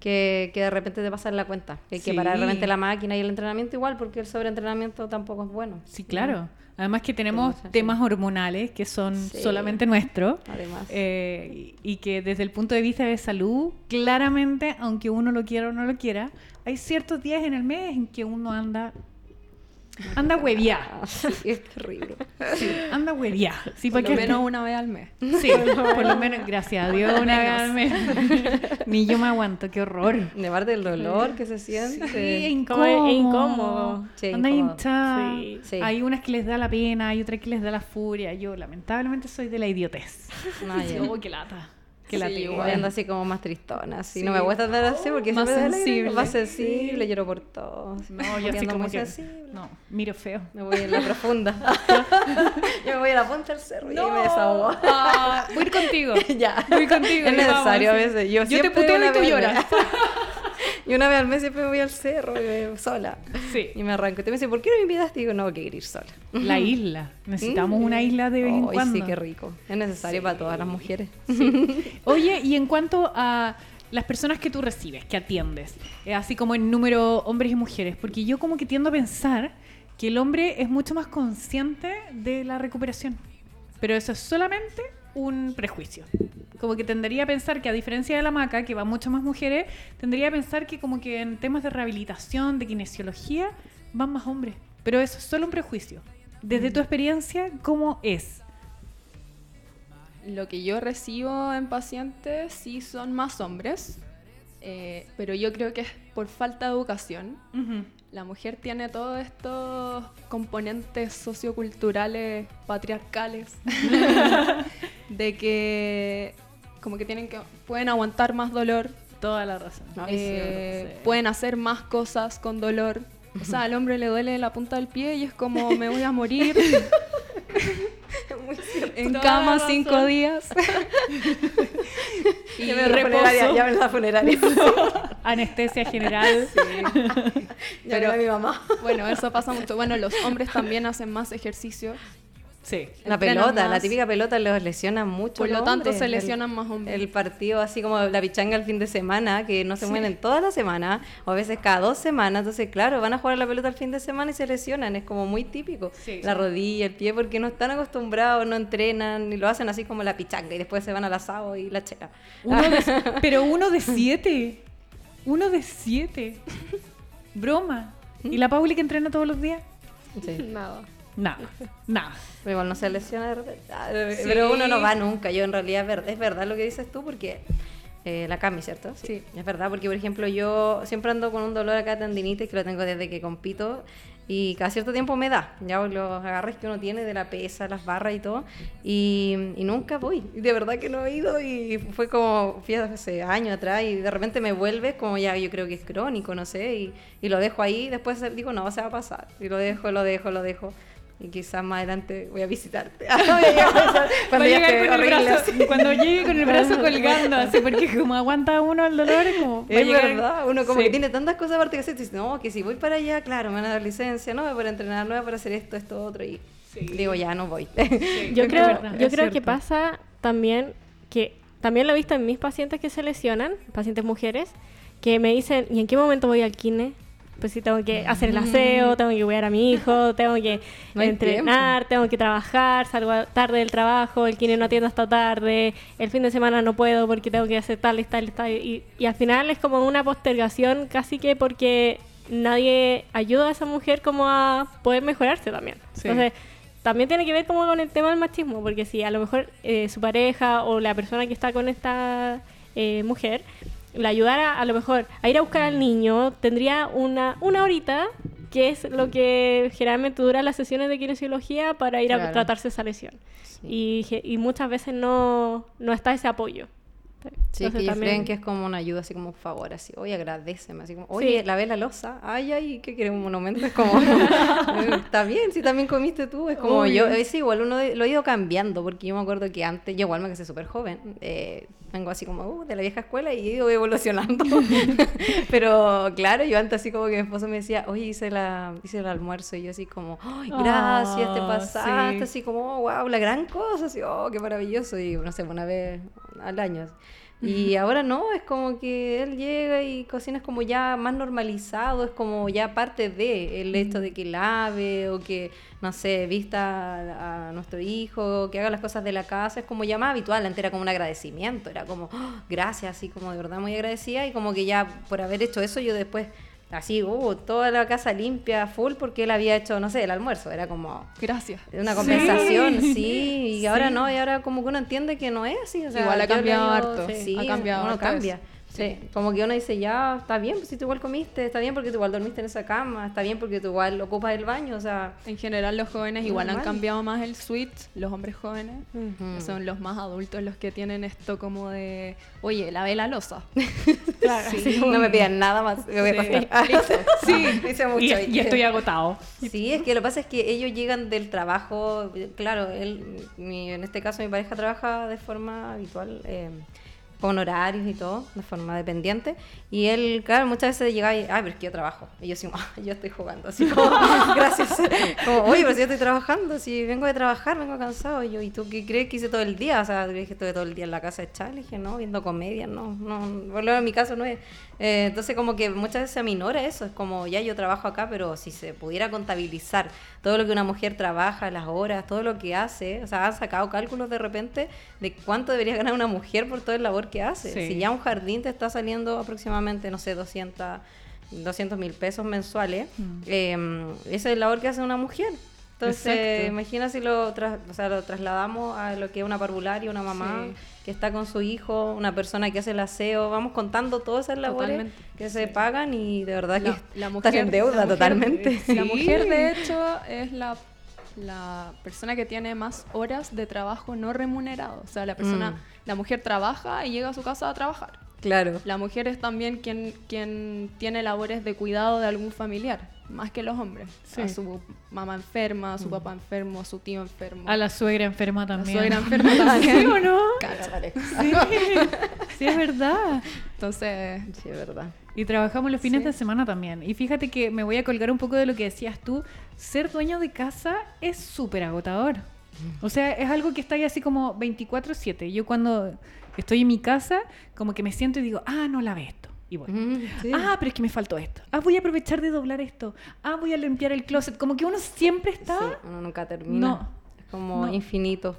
Que, que de repente te pasan la cuenta. Que hay que parar Sí. repente la máquina y el entrenamiento igual, porque el sobreentrenamiento tampoco es bueno. Sí, claro. Además que tenemos sí. temas hormonales que son Sí. solamente nuestros. Además. eh, y que desde el punto de vista de salud, claramente, aunque uno lo quiera o no lo quiera, hay ciertos días en el mes en que uno anda anda hueviá. Sí, es terrible. Sí, anda hueviá. Sí, Por lo menos una vez al mes. Sí, por lo menos, gracias a Dios, una vez al mes. Ni yo me aguanto, qué horror. De parte del dolor que se siente. Sí, es Como es incómodo. incómodo. Sí, Anda incómodo. hinchada. Sí. Sí. Hay unas que les da la pena, hay otras que les da la furia. Yo, lamentablemente, soy de la idiotez. No, yo- qué lata. Sí, lata yo igual. ando así como más tristona, así. Sí. No me gusta andar así porque Más siempre sensible. Más sensible, lloro por todo. No, yo así como muy que... sensible. No, miro feo. Me voy en la profunda. yo me voy a la punta del cerro y me desahogo. Ah, voy a ir contigo. ya. Voy contigo. Es vamos, necesario a sí. veces. Yo, Yo te puteo y tú lloras. y una vez al mes siempre me voy al cerro sola. Sí. Y me arranco. Y te me dice, ¿por qué no me invitaste? Y digo, no, quiero ir sola. La isla. Necesitamos una isla de vez en Ay, cuando. sí, qué rico. Es necesario para todas las mujeres. Oye, y en cuanto a las personas que tú recibes, que atiendes, eh, así como en número hombres y mujeres, porque yo como que tiendo a pensar que el hombre es mucho más consciente de la recuperación, pero eso es solamente un prejuicio. Como que tendería a pensar que a diferencia de la maca, que va mucho más mujeres, tendría a pensar que como que en temas de rehabilitación, de kinesiología, van más hombres. Pero eso es solo un prejuicio. Desde tu experiencia, ¿cómo es? Lo que yo recibo en pacientes sí son más hombres, eh, pero yo creo que es por falta de educación. La mujer tiene todos estos componentes socioculturales patriarcales de que como que tienen que pueden aguantar más dolor, Toda la razón. eh, sí. pueden hacer más cosas con dolor. O sea, al hombre le duele la punta del pie y es como me voy a morir en Toda cama cinco días. y Ya me funeraria, ya me la funeraria. Anestesia general. Ya pero mi mamá. Bueno, eso pasa mucho. Bueno, los hombres también hacen más ejercicio. Sí. La pelota, la típica pelota los lesiona mucho. Por lo tanto, hombres. se El- lesionan más hombres. El partido, así como la pichanga el fin de semana, que no se mueven toda la semana, o a veces cada dos semanas. Entonces, claro, van a jugar a la pelota el fin de semana y se lesionan. Es como muy típico. Sí. La rodilla, el pie, porque no están acostumbrados, no entrenan, y lo hacen así como la pichanga, y después se van al asado y la chela. Uno de- pero uno de siete. Uno de siete. Broma. ¿Y la Pauli que entrena todos los días? Sí. Nada. Nada. Nada. Pero igual no se lesiona de repente. Ah, Pero uno no va nunca. Yo en realidad es verdad, lo que dices tú porque eh, la Cami, ¿cierto? Sí. Es verdad porque, por ejemplo, yo siempre ando con un dolor acá de tendinitis que lo tengo desde que compito y cada cierto tiempo me da. Ya los agarres que uno tiene de la pesa, las barras y todo. Y, y nunca voy. Y de verdad que no he ido y fue como, fui hace años atrás y de repente me vuelve como ya yo creo que es crónico, no sé. Y, y lo dejo ahí. Después digo, no, se va a pasar. Y lo dejo, lo dejo, lo dejo. Y quizás más adelante voy a visitarte. Voy a llegar a pensar Va a cuando ya llegar esté con el brazo- así. cuando llegue con el brazo colgando, así, porque como aguanta uno el dolor, es como. Es llegar- verdad, uno como Sí. que tiene tantas cosas aparte que hacer, dice, no, que si voy para allá, claro, me van a dar licencia, no voy para entrenar, no voy para hacer esto, esto, otro, y Sí. digo, ya no voy. Yo creo, verdad, yo creo que pasa también que también lo he visto en mis pacientes que se lesionan, pacientes mujeres, que me dicen, ¿y en qué momento voy al kine? Pues si tengo que hacer el aseo, tengo que cuidar a mi hijo, tengo que No entrenar, tengo que trabajar, salgo tarde del trabajo, el kine no atiende hasta tarde, el fin de semana no puedo porque tengo que hacer tal y tal y tal. Y, y al final es como una postergación casi que porque nadie ayuda a esa mujer como a poder mejorarse también. Sí. Entonces, también tiene que ver como con el tema del machismo, porque si a lo mejor eh, su pareja o la persona que está con esta eh, mujer la ayudara a lo mejor a ir a buscar al niño, tendría una, una horita, que es lo que generalmente dura las sesiones de kinesiología para ir a Claro. tratarse esa lesión. Y, ge- y muchas veces no, no está ese apoyo. Sí, Entonces que también- creen que es como una ayuda, así como un favor, así, oye, agradeceme, así como, oye, Sí. lavé la losa, ay, ay, ¿qué quieres? Un monumento, es como, está bien, si también comiste tú, es como, yo, Obvio. es igual, uno de- lo he ido cambiando, porque yo me acuerdo que antes, yo igual me casé súper joven, eh, vengo así como, uh, de la vieja escuela y he ido evolucionando, pero claro, yo antes así como que mi esposo me decía, oye, hice, la, hice el almuerzo, y yo así como, ay, gracias, te Ah, pasaste, sí. así como, wow, la gran cosa, así, oh, qué maravilloso, y no sé, una vez al año. Y ahora no, es como que él llega y cocina es como ya más normalizado, es como ya parte de el hecho de que lave o que, no sé, vista a, a nuestro hijo, que haga las cosas de la casa, es como ya más habitual, antes era como un agradecimiento, era como, "Oh, gracias, así como de verdad muy agradecida y como que ya por haber hecho eso yo después, así, uh, toda la casa limpia, full, porque él había hecho, no sé, el almuerzo, era como... Gracias. Una compensación, Sí. sí, y ahora no, y ahora como que uno entiende que no es así. O sea, Igual ha cambiado digo, harto, Sí, ha cambiado uno harto cambia. eso. Sí. Como que uno dice, ya, está bien, pues si tú igual comiste, está bien porque tú igual dormiste en esa cama, está bien porque tú igual ocupas el baño, o sea, En general los jóvenes igual han Normal. cambiado más el switch, los hombres jóvenes. Mm. Son los más adultos los que tienen esto como de, oye, lavé la losa. Claro, sí, no me pidan nada más, me voy a Sí. acostar. sí, dice mucho. Y, y estoy agotado. Sí, es que lo que pasa es que ellos llegan del trabajo, claro, él, mi- en este caso mi pareja trabaja de forma habitual, eh, con horarios y todo, de forma dependiente, y él, claro, muchas veces llega y, ay, pero es que yo trabajo, y yo así, "Ah, yo estoy jugando, así como, gracias, como, oye, pero si yo estoy trabajando, si vengo de trabajar, vengo cansado, y yo, ¿y tú qué crees que hice todo el día? O sea, ¿crees que estuve todo el día en la casa echada? Le dije, no, viendo comedia, no, no, por en mi caso no es. Eh, entonces como que muchas veces se aminora eso, es como, ya yo trabajo acá, pero si se pudiera contabilizar todo lo que una mujer trabaja, las horas, todo lo que hace, o sea, han sacado cálculos de repente de cuánto debería ganar una mujer por todo el labor que hace. Sí. Si ya un jardín te está saliendo aproximadamente, no sé, 200 200 mil pesos mensuales, Mm. eh, esa es la labor que hace una mujer. Entonces, Exacto. imagina si lo, tras- o sea, lo trasladamos a lo que es una parvularia, una mamá Sí. que está con su hijo, una persona que hace el aseo, vamos contando todas esas labores Totalmente. que se pagan y de verdad La, que la están en deuda la mujer- totalmente. La mujer, de hecho, es la, la persona que tiene más horas de trabajo no remunerado. O sea, la persona, Mm. la mujer trabaja y llega a su casa a trabajar. Claro. La mujer es también quien, quien tiene labores de cuidado de algún familiar, más que los hombres. Sí. A su mamá enferma, a su papá enfermo, a su tío enfermo. A la suegra enferma La también. suegra enferma también. ¿Sí o no? Cacha. Sí, sí, es verdad. Entonces, Sí, es verdad. Y trabajamos los fines Sí. de semana también. Y fíjate que me voy a colgar un poco de lo que decías tú. Ser dueño de casa es súper agotador. O sea, es algo que está ahí así como 24/7. Yo cuando estoy en mi casa, como que me siento y digo, ah, no lavé esto. Y voy. Mm, sí. Ah, pero es que me faltó esto. Ah, voy a aprovechar de doblar esto. Ah, voy a limpiar el closet. Como que uno siempre está... Sí, uno nunca termina. No. Es como No. infinito.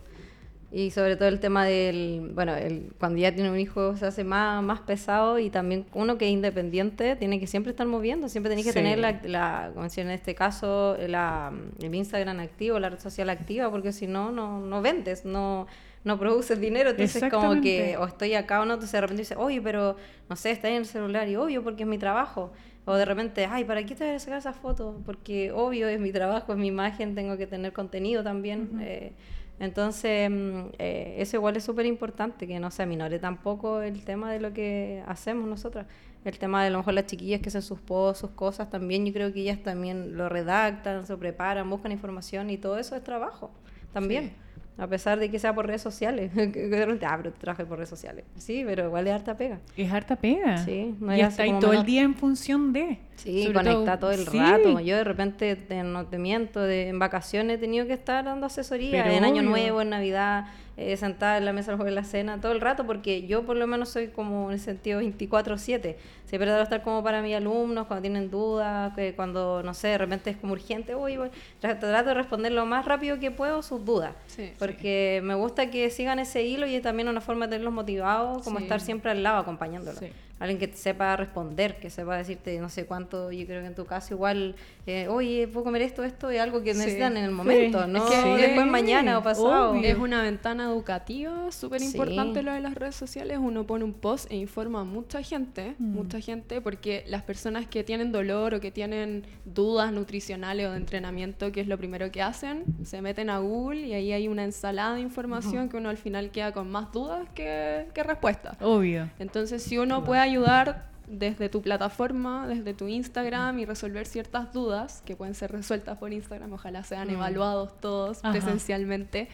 Y sobre todo el tema del, bueno, el, cuando ya tiene un hijo se hace más, más pesado y también uno que es independiente tiene que siempre estar moviendo, siempre tenés que Sí. tener la, la, como decía en este caso, la, el Instagram activo, la red social activa, porque si no, no, no vendes, no, no produces dinero, entonces como que o estoy acá o no, entonces de repente dices, oye, pero no sé, está ahí en el celular y obvio porque es mi trabajo. O de repente, ay, ¿para qué te voy a sacar esa foto? Porque obvio es mi trabajo, es mi imagen, tengo que tener contenido también. eh, entonces, mm, eh, eso igual es súper importante, que no se aminore tampoco el tema de lo que hacemos nosotras. El tema de a lo mejor las chiquillas que hacen sus posts, sus cosas también, yo creo que ellas también lo redactan, se preparan, buscan información y todo eso es trabajo también. A pesar de que sea por redes sociales. que de repente, ah, pero tú trabajas por redes sociales. Sí, pero igual es harta pega. Es harta pega. Sí, no y es está ahí todo el día en función de... Sí, conecta todo- todo el sí. rato. Yo de repente, te- no te miento, de, en vacaciones he tenido que estar dando asesoría, Pero en Año. Nuevo, en Navidad, eh, sentada en la mesa de la cena, todo el rato, porque yo por lo menos soy como en el sentido 24-7. Siempre trato de estar como para mis alumnos, cuando tienen dudas, que cuando, no sé, de repente es como urgente, uy, voy, tra- trato de responder lo más rápido que puedo sus dudas. Sí. Porque me gusta que sigan ese hilo y es también una forma de tenerlos motivados, como Sí. estar siempre al lado acompañándolos. Sí. Alguien que sepa responder, que sepa decirte no sé cuánto, yo creo que en tu caso igual, eh, oye, ¿puedo comer esto? Esto es algo que Sí. necesitan en el momento, ¿no? Es que- después mañana o pasado. Obvio. Es una ventana educativa súper Sí. importante lo de las redes sociales. Uno pone un post e informa a mucha gente, Mm. mucha gente, porque las personas que tienen dolor o que tienen dudas nutricionales o de entrenamiento, que es lo primero que hacen, se meten a Google y ahí hay una ensalada de información que uno al final queda con más dudas que, que respuestas. Obvio. Entonces, si uno puede ayudar desde tu plataforma, desde tu Instagram y resolver ciertas dudas que pueden ser resueltas por Instagram, ojalá sean evaluados todos Ajá. presencialmente,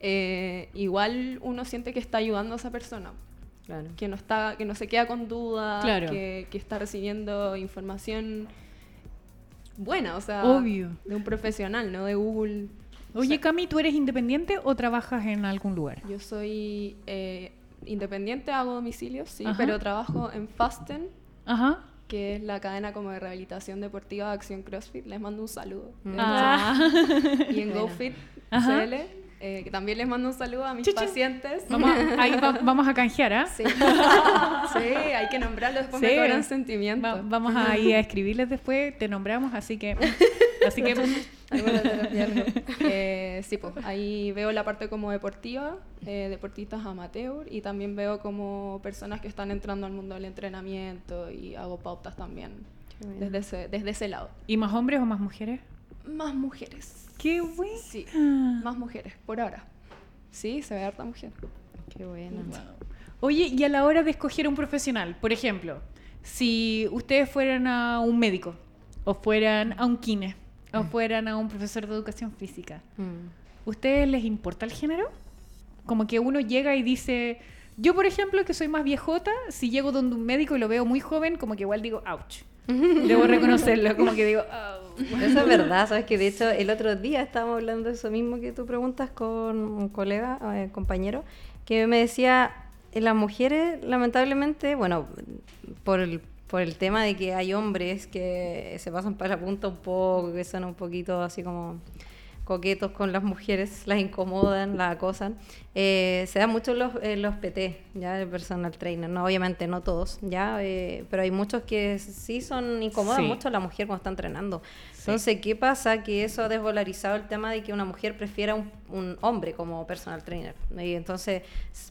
eh, igual uno siente que está ayudando a esa persona, Claro. que no, está, que no se queda con dudas, Claro. que, que está recibiendo información buena, o sea, Obvio. de un profesional, no de Google. Oye, Cami, ¿tú eres independiente o trabajas en algún lugar? Yo soy eh, independiente, hago domicilios, sí, Ajá. pero trabajo en Fasten, Ajá. que es la cadena como de rehabilitación deportiva de Acción CrossFit. Les mando un saludo. Mm. Ah. Y en. GoFit. CL, eh, que también les mando un saludo a mis Chuchu. pacientes. Vamos, a- ahí va- vamos a canjear, ¿ah? Sí. sí, hay que nombrarlo, después Sí. me cobran sentimiento. Va- vamos a ir a escribirles después, te nombramos, así que... Así que... Eh, sí, pues ahí veo la parte como deportiva, eh, deportistas amateur, y también veo como personas que están entrando al mundo del entrenamiento y hago pautas también desde ese, desde ese lado. ¿Y más hombres o más mujeres? Más mujeres. ¡Qué bueno! Sí, más mujeres, por ahora. Sí, se ve harta mujer. Qué bueno. Oye, y a la hora de escoger un profesional, por ejemplo, si ustedes fueran a un médico, o fueran a un kine, o fueran a un profesor de educación física, Mm. ¿ustedes les importa el género? Como que uno llega y dice, yo por ejemplo, que soy más viejota, si llego donde un médico y lo veo muy joven, como que igual digo, ouch. Debo reconocerlo, como que digo, "Au". Eso es verdad, sabes que de hecho el otro día estábamos hablando de eso mismo que tú preguntas con un colega, eh, compañero, que me decía, las mujeres lamentablemente, bueno, por el, por el tema de que hay hombres que se pasan para la punta un poco, que son un poquito así como coquetos con las mujeres, las incomodan, las acosan. Eh, se da mucho en los, en los PT, ya el personal trainer, no, obviamente no todos, ya, eh, pero hay muchos que sí son incomodan Sí. mucho a la mujer cuando está entrenando. Entonces, ¿qué pasa? Que eso ha desvalorizado el tema de que una mujer prefiera un, un hombre como personal trainer. Y entonces,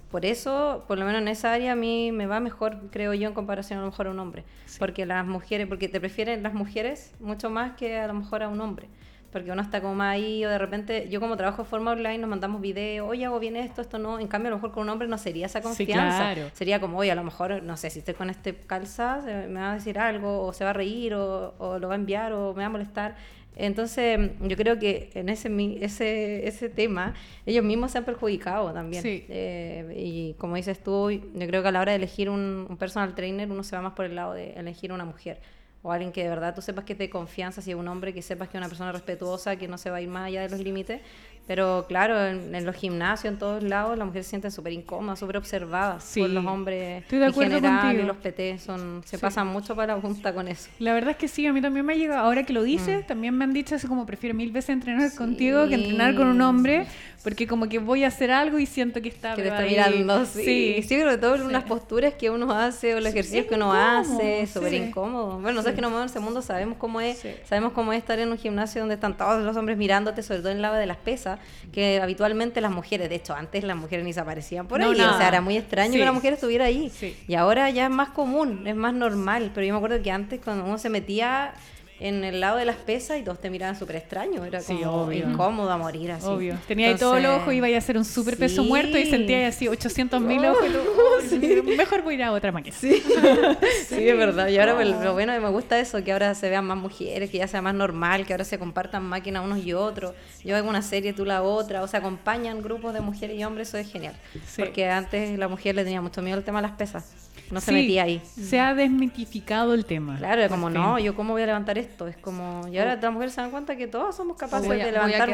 por eso, por lo menos en esa área, a mí me va mejor, creo yo, en comparación a lo mejor a un hombre. Porque las mujeres, porque te prefieren las mujeres mucho más que a lo mejor a un hombre. Porque uno está como más ahí, o de repente, yo como trabajo de forma online, nos mandamos videos, oye, hago bien esto, esto no. En cambio, a lo mejor con un hombre no sería esa Sí, confianza. claro. Sería como, oye, a lo mejor, no sé, si estoy con este calza, me va a decir algo, o se va a reír, o, o lo va a enviar, o me va a molestar. Entonces, yo creo que en ese, mi- ese, ese tema, ellos mismos se han perjudicado también. Sí. Eh, y como dices tú, yo creo que a la hora de elegir un, un personal trainer, uno se va más por el lado de elegir una mujer. O alguien que de verdad tú sepas que te confianza, si es un hombre, que sepas que es una persona respetuosa, que no se va a ir más allá de los límites. Pero claro, en, en los gimnasios, en todos lados, las mujeres se sienten súper incómodas, súper observadas Sí. por los hombres Estoy de en acuerdo general contigo. y los PT son, se Sí. pasan mucho para la punta con eso. La verdad es que sí, a mí también me ha llegado, ahora que lo dices, también me han dicho así como prefiero mil veces entrenar contigo que entrenar con un hombre, porque como que voy a hacer algo y siento que está, que te está ahí- mirando, sí. Sí, sobre todo en las posturas que uno hace o los ejercicios que uno incómodo, hace, súper incómodo. Bueno, nosotros que movemos en ese mundo sabemos cómo es, sabemos cómo es estar en un gimnasio donde están todos los hombres mirándote, sobre todo en lado de las pesas, que habitualmente las mujeres, de hecho antes las mujeres ni se aparecían por No, ahí, o sea, era muy extraño Sí. que una mujer estuviera ahí. Sí. Y ahora ya es más común, es más normal, pero yo me acuerdo que antes cuando uno se metía en el lado de las pesas y todos te miraban súper extraño, era Sí, como obvio. incómodo a morir así. Obvio. Tenía ahí todo el ojo, iba a hacer un super peso Sí. muerto y sentía ahí así 800 mil ojos. y tú, "Oh, Mejor voy a ir a otra máquina. Sí, sí, es verdad. Y ahora pues, lo bueno me gusta eso, que ahora se vean más mujeres, que ya sea más normal, que ahora se compartan máquinas unos y otros. Yo hago una serie, tú la otra, o sea, acompañan grupos de mujeres y hombres, eso es genial. Porque antes la mujer le tenía mucho miedo al tema de las pesas. No se Sí, metía ahí. Se ha desmitificado el tema. Claro, era como, no, yo cómo voy a levantar esto. Es como, y ahora las mujeres se dan cuenta que todas somos capaces a- de levantar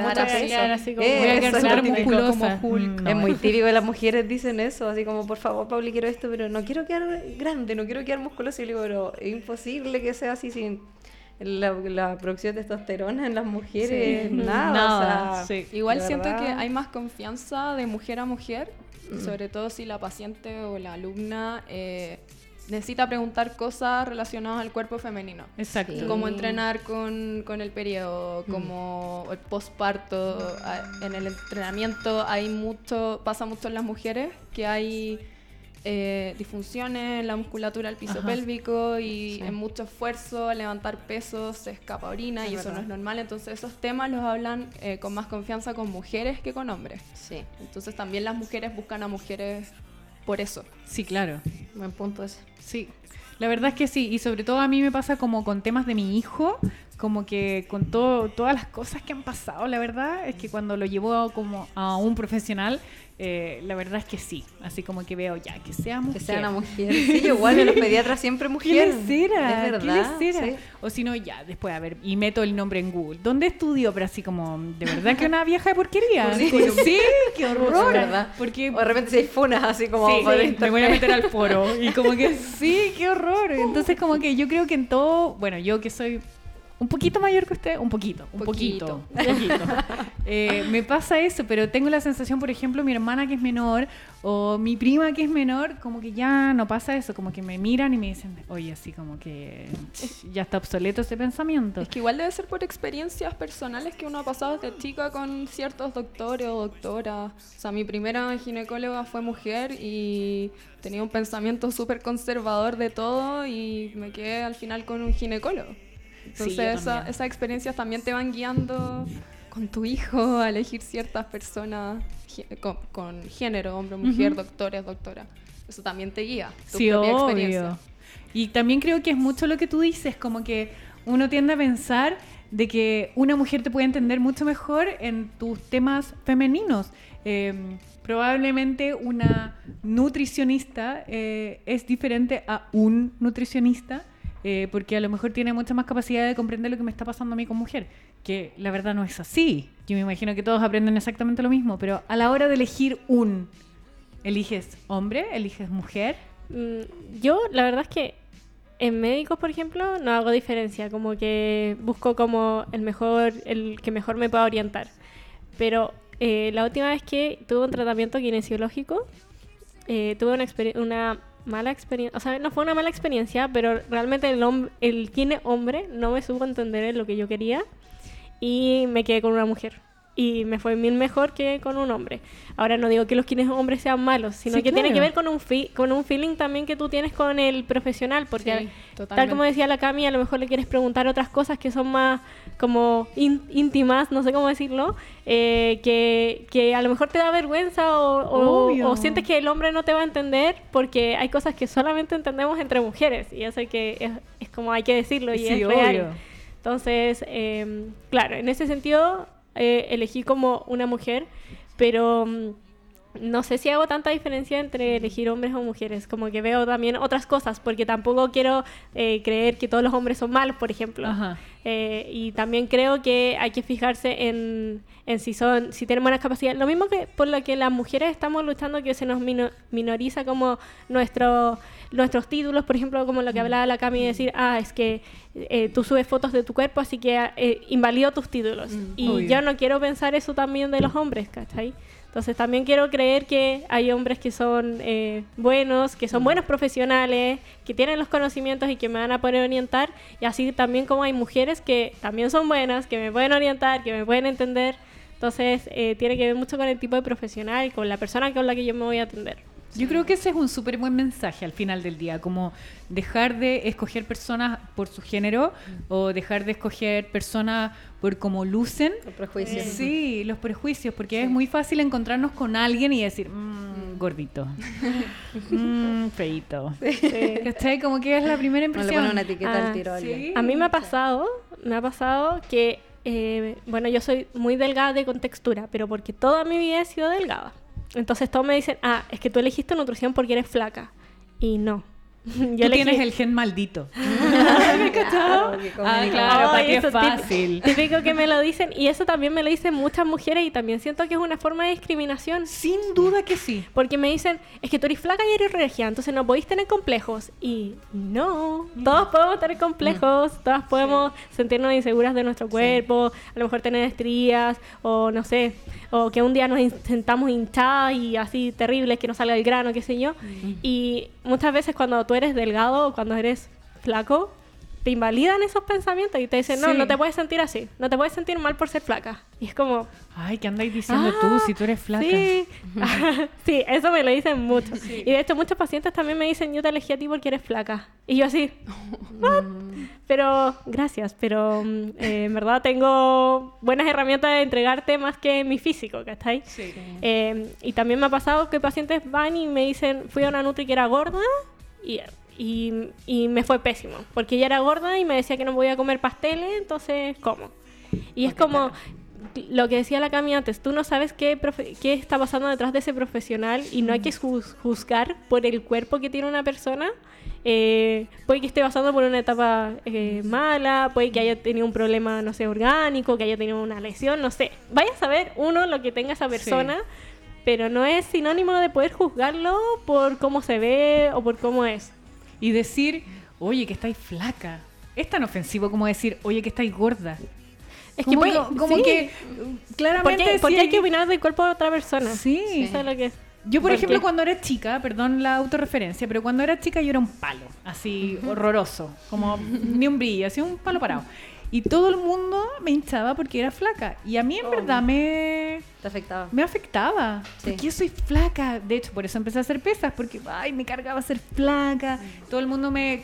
así, como- Eh, Voy a quedar es musculosa. como Hulk. Mm, no. Es muy típico que las mujeres dicen eso, así como, por favor, Pauli, quiero esto, pero no quiero quedar grande, no quiero quedar musculoso. Y digo, pero es imposible que sea así sin la, la producción de testosterona en las mujeres, Sí. nada. Nada, o sea, sí. Igual de siento que verdad. hay más confianza de mujer a mujer, sobre todo si la paciente o la alumna eh, necesita preguntar cosas relacionadas al cuerpo femenino. Exacto. Sí. Como entrenar con, con el periodo, Mm. como el posparto. En el entrenamiento hay mucho, pasa mucho en las mujeres que hay eh, disfunciones en la musculatura del piso Ajá. pélvico y Sí. en mucho esfuerzo, al levantar pesos, se escapa orina y eso verdad. no es normal. Entonces esos temas los hablan eh, con más confianza con mujeres que con hombres. Sí, Entonces también las mujeres buscan a mujeres por eso. Sí, claro. buen punto ese. Sí, la verdad es que sí, y sobre todo a mí me pasa como con temas de mi hijo, como que con todo, todas las cosas que han pasado, la verdad es que cuando lo llevo como a un profesional, eh, la verdad es que sí, así como que veo ya, que sea mujer. Que sea una mujer. Sí, yo igual, los pediatras siempre ¿Qué mujer. les era? Es verdad. ¿Qué les era? sí. O si no, ya, después, a ver, y meto el nombre en Google. ¿Dónde estudió? Pero así como, ¿de verdad que una vieja de porquería? Sí, qué horror. Verdad. Porque O de repente se hay funas así como Sí, sí, me voy a meter al foro. Y como que sí, qué horror. Entonces como que yo creo que en todo, bueno, yo que soy un poquito mayor que usted, un poquito, un poquito, Poquito. un poquito. Eh, me pasa eso, pero tengo la sensación, por ejemplo, mi hermana que es menor o mi prima que es menor, como que ya no pasa eso, como que me miran y me dicen, oye, así como que ya está obsoleto ese pensamiento. Es que igual debe ser por experiencias personales que uno ha pasado desde chica con ciertos doctores o doctoras. O sea, mi primera ginecóloga fue mujer y tenía un pensamiento súper conservador de todo y me quedé al final con un ginecólogo. Entonces yo esa- esas experiencias también te van guiando con tu hijo a elegir ciertas personas con, con género, hombre, mujer, Ujú. doctores, doctora. Eso también te guía. Tu Sí, propia obvio. experiencia. Y también creo que es mucho lo que tú dices, como que uno tiende a pensar de que una mujer te puede entender mucho mejor en tus temas femeninos. Eh, probablemente una nutricionista eh, es diferente a un nutricionista. Eh, porque a lo mejor tiene mucha más capacidad de comprender lo que me está pasando a mí como mujer, que la verdad no es así. Yo me imagino que todos aprenden exactamente lo mismo, pero a la hora de elegir un, ¿eliges hombre? ¿Eliges mujer? Mm, Yo, la verdad es que en médicos, por ejemplo, no hago diferencia, como que busco como el mejor, el que mejor me pueda orientar. Pero eh, la última vez que tuve un tratamiento kinesiológico, eh, tuve una, una mala experiencia, o sea, no fue una mala experiencia, pero realmente el, hom- el kine hombre no me supo entender en lo que yo quería y me quedé con una mujer. Y me fue mil mejor que con un hombre. Ahora no digo que los kines hombres sean malos, sino Sí, que tiene que claro. ver con un, fi- con un feeling también que tú tienes con el profesional, porque Sí, tal como decía la Cami, a lo mejor le quieres preguntar otras cosas que son más como ín- íntimas, no sé cómo decirlo, eh, que, que a lo mejor te da vergüenza o, o- o sientes que el hombre no te va a entender porque hay cosas que solamente entendemos entre mujeres y eso que, es, es como hay que decirlo y Sí, es real. obvio. Entonces, eh, claro, en ese sentido eh, elegí como una mujer, pero mm, no sé si hago tanta diferencia entre elegir hombres o mujeres, como que veo también otras cosas, porque tampoco quiero eh, creer que todos los hombres son malos, por ejemplo. Ajá. Eh, y también creo que hay que fijarse en, en si son si tienen buenas capacidades. Lo mismo que por lo que las mujeres estamos luchando, que se nos mino- minoriza como nuestro, nuestros títulos, por ejemplo, como Mm. lo que hablaba la Cami, de decir, ah, es que eh, tú subes fotos de tu cuerpo, así que eh, invalido tus títulos. y Mm, Obvio. yo no quiero pensar eso también de los hombres, ¿cachai? Entonces también quiero creer que hay hombres que son eh, buenos, que Mm. son buenos profesionales, que tienen los conocimientos y que me van a poder orientar. Y así también como hay mujeres que también son buenas, que me pueden orientar, que me pueden entender. Entonces eh, tiene que ver mucho con el tipo de profesional con la persona con la que yo me voy a atender. Yo creo que ese es un súper buen mensaje al final del día, como dejar de escoger personas por su género o dejar de escoger personas por cómo lucen. Los prejuicios. Sí, los prejuicios, porque es muy fácil encontrarnos con alguien y decir, "Mm, gordito, mm, feito. ¿Cachai? Como que es la primera No le impresión. pone una etiqueta Ah, al tiro a alguien. sí. A mí me ha pasado, me ha pasado que, eh, bueno, yo soy muy delgada de contextura, pero porque toda mi vida he sido delgada. Entonces todos me dicen, ah, es que tú elegiste nutrición porque eres flaca. Y no, Yo Tú tienes el gen maldito. Claro, qué Ah, conveniente. claro, para Ay, que es fácil. Típico que me lo dicen y eso también me lo dicen muchas mujeres y también siento que es una forma de discriminación. Sin duda que sí. Porque me dicen, es que tú eres flaca y eres regia, entonces no podéis tener complejos. Y no, todos podemos tener complejos, todas podemos sentirnos inseguras de nuestro cuerpo, a lo mejor tener estrías, o no sé, o que un día nos sentamos hinchadas y así terribles, que no salga el grano, qué sé yo. Y muchas veces cuando tú eres delgado o cuando eres flaco, te invalidan esos pensamientos y te dicen, no, Sí. no te puedes sentir así, no te puedes sentir mal por ser flaca. Y es como, Ay, ¿qué andáis diciendo Ah, tú si tú eres flaca? Sí, sí, eso me lo dicen mucho. Y de hecho muchos pacientes también me dicen, yo te elegí a ti porque eres flaca. Y yo así, "What?". Pero gracias, pero mm, eh, en verdad tengo buenas herramientas de entregarte más que mi físico, ¿cachai? Sí. Eh, y también me ha pasado que pacientes van y me dicen, fui a una nutri que era gorda y, y, y me fue pésimo, porque ella era gorda y me decía que no podía comer pasteles, entonces, ¿cómo? Y es como lo que decía la Cami antes, tú no sabes qué, profe- qué está pasando detrás de ese profesional y no hay que juz- juzgar por el cuerpo que tiene una persona. Eh, puede que esté pasando por una etapa eh, mala, puede que haya tenido un problema, no sé, orgánico, que haya tenido una lesión, no sé. Vaya a saber uno lo que tenga esa persona, pero no es sinónimo de poder juzgarlo por cómo se ve o por cómo es. Y decir, oye, que estáis flaca. Es tan ofensivo como decir, oye, que estáis gorda. Es que como, puede- como sí. que, claramente... Porque, porque sí hay que opinar del cuerpo de otra persona. Sí. Eso es lo que es. Yo, por ¿Por ejemplo, qué? cuando era chica, perdón la autorreferencia, pero cuando era chica yo era un palo, así horroroso, como ni un brillo, así un palo parado. Y todo el mundo me hinchaba porque era flaca. Y a mí en verdad me, Te afectaba. me afectaba. Sí. Porque yo soy flaca. De hecho, por eso empecé a hacer pesas, porque ay, me cargaba ser flaca. Todo el mundo me,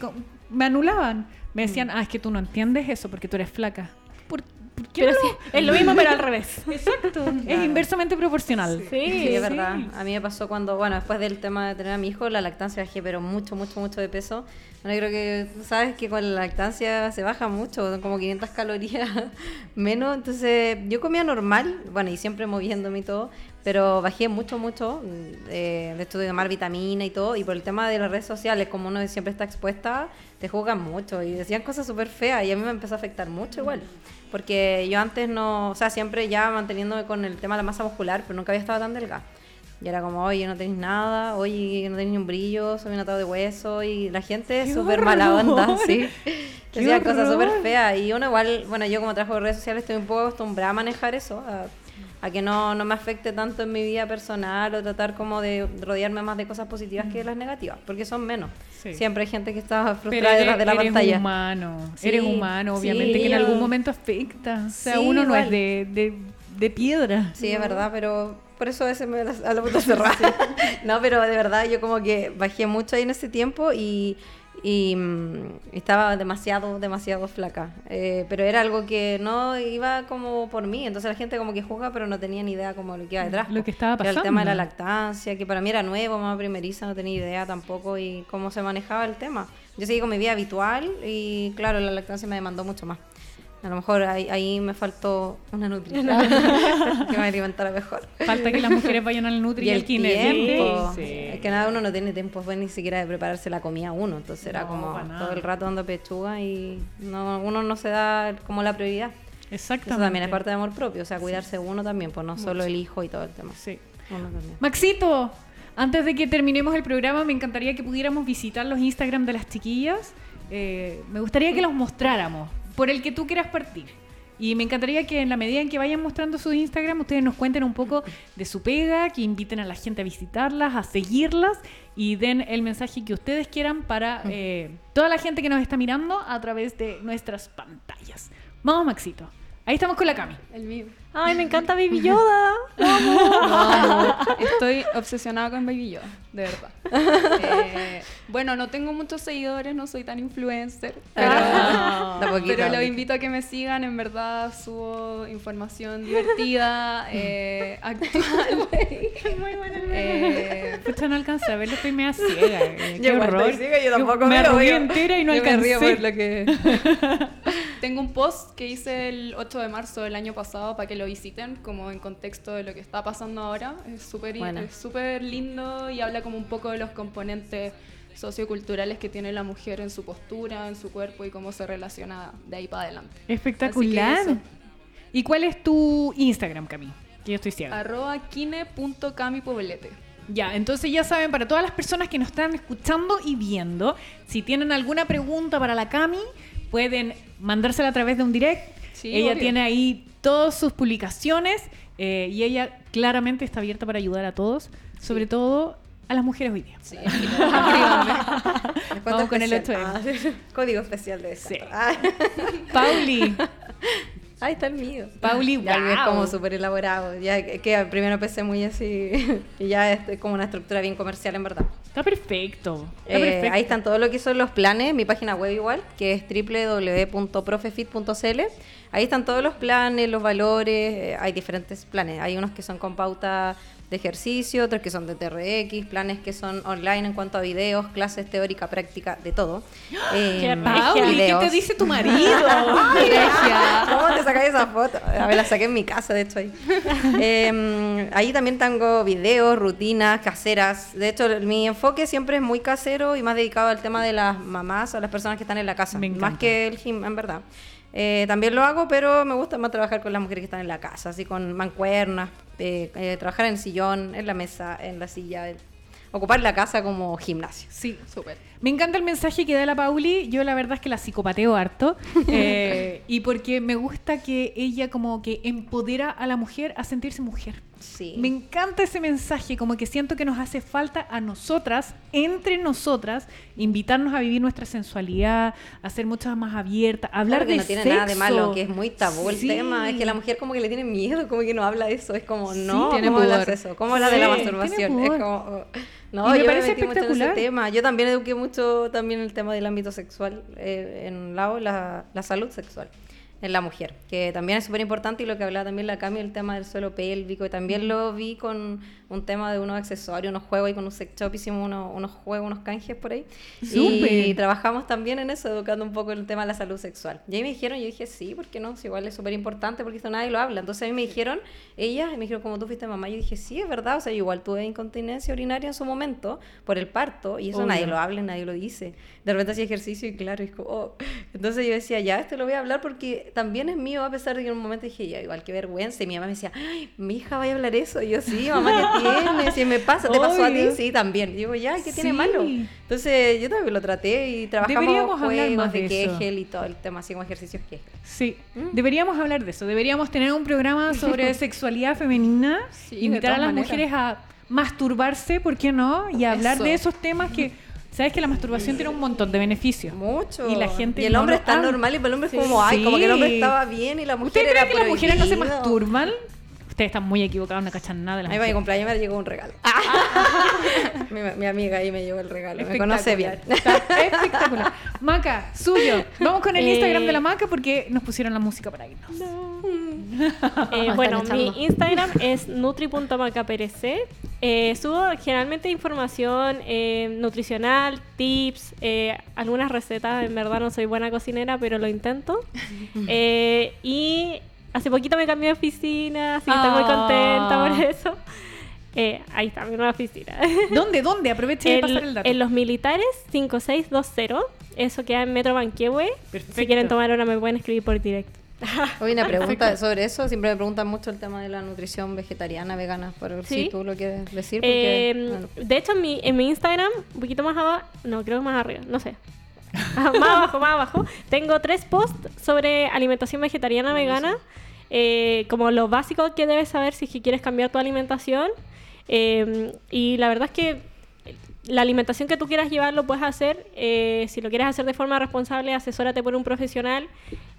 me anulaban. Me decían, ah, es que tú no entiendes eso porque tú eres flaca. ¿Por, por qué Pero no sí, es lo mismo, pero al revés. Exacto. Es inversamente proporcional. Sí, Sí, es sí. verdad. A mí me pasó cuando, bueno, después del tema de tener a mi hijo, la lactancia bajé, pero mucho, mucho, mucho de peso. Bueno, creo que tú sabes que con la lactancia se baja mucho, son como 500 calorías menos. Entonces, yo comía normal, bueno, y siempre moviéndome y todo, pero bajé mucho, mucho. eh, de esto de tomar vitamina y todo. Y por el tema de las redes sociales, como uno siempre está expuesta, te juzgan mucho y decían cosas súper feas. Y a mí me empezó a afectar mucho igual. Porque yo antes no, o sea, siempre ya manteniéndome con el tema de la masa muscular, pero nunca había estado tan delgada. Y era como, oye, no tenéis nada, oye, no tenéis ni un brillo, soy un atado de hueso. Y la gente es ¡Qué súper mala onda, sí. ¡Qué Decía cosas súper feas. Y uno igual, bueno, yo como trabajo en redes sociales estoy un poco acostumbrada a manejar eso, a, a que no, no me afecte tanto en mi vida personal o tratar como de rodearme más de cosas positivas que de las negativas, porque son menos. Sí. Siempre hay gente que está frustrada detrás de la eres pantalla. humano, Sí, eres humano, sí. obviamente que en algún momento afecta. O sea, uno no es de, de piedra. Sí, es verdad, pero por eso a veces me las- a la puta cerrada. no, pero de verdad yo como que bajé mucho ahí en ese tiempo y, y, mm, estaba demasiado, demasiado flaca. Eh, pero era algo que no iba como por mí, entonces la gente como que juzga, pero no tenía ni idea como lo que iba detrás. Lo que estaba Era el tema de la pasando. lactancia, que para mí era nuevo, mamá primeriza, no tenía idea tampoco y cómo se manejaba el tema. Yo seguí con mi vida habitual y claro, la lactancia me demandó mucho más. A lo mejor ahí, ahí me faltó una nutrición que me alimentara mejor. Falta que las mujeres vayan al Nutri y, al el Kine. tiempo. Sí. Es que nada, uno no tiene tiempo pues, ni siquiera de prepararse la comida uno. Entonces era como todo el rato dando pechuga y no, uno no se da como la prioridad. Exactamente. Eso también es parte de amor propio, o sea, cuidarse uno también, pues no solo el hijo y todo el tema. Sí. Uno también. Maxito, antes de que terminemos el programa, me encantaría que pudiéramos visitar los Instagram de las chiquillas. Eh, me gustaría que los mostráramos, por el que tú quieras partir. Y me encantaría que en la medida en que vayan mostrando sus Instagram, ustedes nos cuenten un poco de su pega, que inviten a la gente a visitarlas, a seguirlas y den el mensaje que ustedes quieran para eh, toda la gente que nos está mirando a través de nuestras pantallas. Vamos, Maxito. Ahí estamos con la Cami. El mío. Ay, me encanta Baby Yoda. No, estoy obsesionada con Baby Yoda, de verdad. Eh, bueno, no tengo muchos seguidores, no soy tan influencer, pero, Ah, poquito, pero los invito a que me sigan, en verdad subo información divertida, eh, actual. Eh, Pucha, no alcancé a verlo, estoy media ciega. eh, Qué Yo horror. estoy ciega, yo tampoco me yo- entera y no yo me alcancé. río por lo que... Tengo un post que hice el 8 de marzo del año pasado para que lo visiten, como en contexto de lo que está pasando ahora. Es súper súper lindo y habla como un poco de los componentes socioculturales que tiene la mujer en su postura, en su cuerpo y cómo se relaciona de ahí para adelante. Espectacular. ¿Y cuál es tu Instagram, Cami? Que yo estoy ciega. Arroba kine.camipoblete. Ya, entonces ya saben, para todas las personas que nos están escuchando y viendo, si tienen alguna pregunta para la Cami, pueden mandársela a través de un direct. Sí, ella obvio. tiene ahí todas sus publicaciones eh, y ella claramente está abierta para ayudar a todos, sobre todo a las mujeres hoy día. Sí. Vamos con el especial. 8M. Ah, Código especial de esa. Sí. Ah, Pauli, ahí está el mío. Pauli, Ya que es wow. como súper elaborado. Ya que que primero empecé muy así y ya es como una estructura bien comercial en verdad. Está perfecto. Está Eh, perfecto. ahí están todo lo que son los planes, mi página web igual, que es www.profefit.cl. Ahí están todos los planes, los valores, eh, hay diferentes planes. Hay unos que son con pauta de ejercicio, otros que son de TRX, planes que son online en cuanto a videos, clases teórica, práctica, de todo. Eh, ¡Qué Pauli, ¿qué te dice tu marido? Regia. ¿Cómo te sacáis esa foto? A ver, la saqué en mi casa, de hecho, ahí. Eh, ahí también tengo videos, rutinas caseras. De hecho, mi enfoque siempre es muy casero y más dedicado al tema de las mamás o las personas que están en la casa. Me Más que el gym, en verdad. Eh, también lo hago, pero me gusta más trabajar con las mujeres que están en la casa, así con mancuernas, eh, eh, trabajar en el sillón, en la mesa, en la silla, ocupar la casa como gimnasio. Sí, Súper. Me encanta el mensaje que da la Pauli. Yo la verdad es que la psicopateo harto. eh, y porque me gusta que ella como que empodera a la mujer a sentirse mujer. Sí. Me encanta ese mensaje, como que siento que nos hace falta a nosotras, entre nosotras, invitarnos a vivir nuestra sensualidad, a ser mucho más abierta, a hablar Claro que de no tiene sexo. nada de malo, que es muy tabú el Sí. tema. Es que la mujer como que le tiene miedo, como que no habla de eso. Es como, no, tiene ¿cómo hablas eso? ¿Cómo hablas de la Sí, masturbación? Es como, oh. Y no, me yo parece me metí mucho en ese tema. Yo también eduqué mucho también el tema del ámbito sexual, eh, en un lado la, la salud sexual en la mujer, que también es súper importante y lo que hablaba también la Cami, el tema del suelo pélvico, y también lo vi con un tema de unos accesorios, unos juegos, y con un sex shop hicimos unos, unos juegos, unos canjes por ahí, y Súper. trabajamos también en eso, educando un poco el tema de la salud sexual. Y ahí me dijeron, yo dije, sí, ¿por qué no? Si igual es súper importante porque esto nadie lo habla. Entonces a mí me dijeron, ellas, y me dijeron, como tú fuiste mamá, yo dije, sí, es verdad, o sea, yo igual tuve incontinencia urinaria en su momento por el parto, y eso Obvio. nadie lo habla, nadie lo dice. De repente hacía ejercicio y claro, y como, oh. Entonces yo decía, ya, esto lo voy a hablar porque también es mío, a pesar de que en un momento dije, ya, igual, qué vergüenza. Y mi mamá me decía, ay, mi hija va a hablar eso. Y yo, sí, mamá, ¿qué tiene? Si me pasa, ¿te pasó a ti? Sí, también. Digo, ya, ¿qué tiene Sí. malo? Entonces yo también lo traté y trabajamos Deberíamos hablar juegos más de de eso. Kegel y todo el tema, así como ejercicios Kegel. Sí, Mm. deberíamos hablar de eso. Deberíamos tener un programa sobre sexualidad femenina, Sí, de invitar a todas las maneras. mujeres a masturbarse, ¿por qué no? Y hablar Eso. de esos temas que, sabes que la masturbación tiene un montón de beneficios. Mucho. Y la gente Y el no hombre lo está habla. normal y para el hombre es como, ay, como que el hombre Sí. estaba bien y la mujer ¿Ustedes era creen que las mujeres no se prohibido. masturban? Ustedes están muy equivocados, no cachan nada de A las mí para mi cumpleaños me llegó un regalo. mi, mi amiga ahí me llevó el regalo. Me conoce bien. Espectacular. Está espectacular. Maca, suyo. Vamos con el Eh, Instagram de la Maca porque nos pusieron la música para irnos. Eh, bueno, mi. Instagram es nutri.macaperec. Eh, subo generalmente información eh, nutricional, tips, eh, algunas recetas. En verdad no soy buena cocinera, pero lo intento. Eh, y hace poquito me cambié de oficina, así que estoy muy contenta Ah. por eso. Eh, ahí está, mi nueva oficina. ¿Dónde? ¿Dónde? Aproveche de pasar el dato. En Los Militares 5620. Eso queda en Metro Banquehue. Si quieren tomar una, me pueden escribir por directo. Hoy una pregunta sobre eso. Siempre me preguntan mucho el tema de la nutrición vegetariana, vegana. Pero Sí. si tú lo quieres decir, porque... Eh, bueno. de hecho, en mi, en mi Instagram, un poquito más abajo, no, creo que más arriba, no sé. Ah, más abajo, más abajo. Tengo tres posts sobre alimentación vegetariana vegana, eh, como lo básico que debes saber si es que quieres cambiar tu alimentación. Eh, y la verdad es que la alimentación que tú quieras llevar lo puedes hacer. eh, si lo quieres hacer de forma responsable, asesórate por un profesional.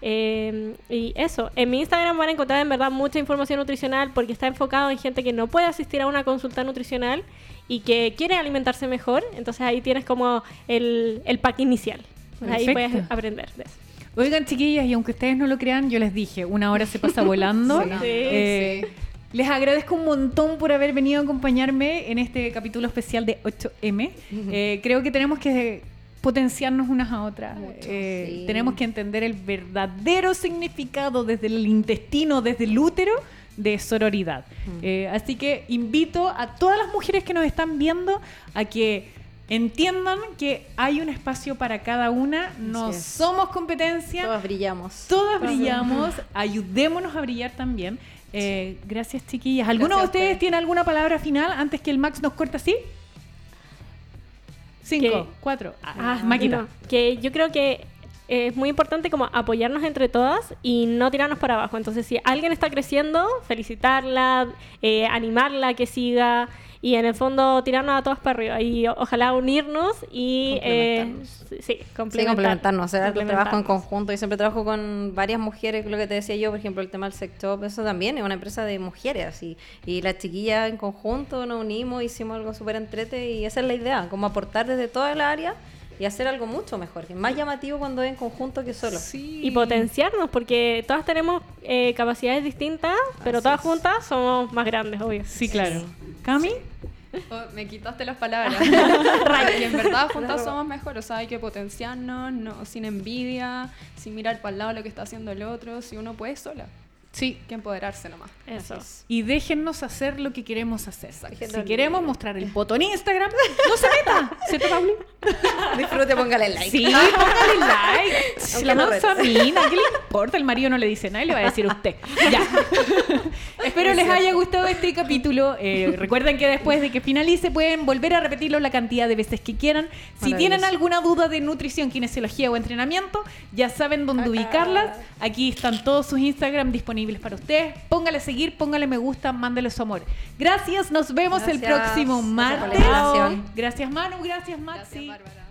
eh, y eso, en mi Instagram van a encontrar en verdad mucha información nutricional porque está enfocado en gente que no puede asistir a una consulta nutricional y que quiere alimentarse mejor. Entonces ahí tienes como el, el pack inicial. Pues ahí puedes aprender de eso. Oigan, chiquillas, y aunque ustedes no lo crean, yo les dije, una hora se pasa volando. Sí. Eh, Les agradezco un montón por haber venido a acompañarme en este capítulo especial de 8M. Eh, creo que tenemos que potenciarnos unas a otras. Mucho, Eh, sí. Tenemos que entender el verdadero significado desde el intestino, desde el útero de sororidad. Eh, así que invito a todas las mujeres que nos están viendo a que entiendan que hay un espacio para cada una, no somos competencia, Todas brillamos. todas brillamos, ayudémonos a brillar también. Eh, gracias, chiquillas. ¿Alguno Gracias de ustedes ustedes. tiene alguna palabra final antes que el Max nos corte así? Cinco, cuatro. Ah, Ah, Maquita. no, que yo creo que es muy importante como apoyarnos entre todas y no tirarnos para abajo. Entonces, si alguien está creciendo, felicitarla, eh, animarla a que siga y en el fondo tirarnos a todas para arriba y ojalá unirnos y eh, Complementarnos. sí, Sí, complementar, complementarnos, hacer algo, trabajo en conjunto. Yo siempre trabajo con varias mujeres, lo que te decía yo, por ejemplo, el tema del sex shop, eso también es una empresa de mujeres, así. Y las chiquillas en conjunto nos unimos, hicimos algo súper entrete y esa es la idea, como aportar desde toda el área y hacer algo mucho mejor, que es más llamativo cuando es en conjunto que solo. Sí. Y potenciarnos, porque todas tenemos eh, capacidades distintas, pero Así todas es. juntas somos más grandes, obvio. Sí, claro. ¿Cami? Oh, me quitaste las palabras. y en verdad juntas somos mejor, o sea, hay que potenciarnos, no, sin envidia, sin mirar para el lado lo que está haciendo el otro, si uno puede sola. Sí. Hay que empoderarse nomás. Eso. Y déjennos hacer lo que queremos hacer. Si queremos mostrar el botón Instagram, no se meta. ¿Cierto, Pauli? Disfrute, póngale like. Sí, póngale like. Aunque la no ¿qué le importa? El marido no le dice nada y le va a decir usted. Ya. Espero les haya gustado este capítulo. Eh, recuerden que después de que finalice pueden volver a repetirlo la cantidad de veces que quieran. Si tienen alguna duda de nutrición, kinesiología o entrenamiento, ya saben dónde ubicarlas. Aquí están todos sus Instagram disponibles para ustedes. Póngale seguir, póngale me gusta, mándale su amor. Gracias, nos vemos el próximo martes. Gracias Manu, gracias Maxi. Gracias, Bárbara.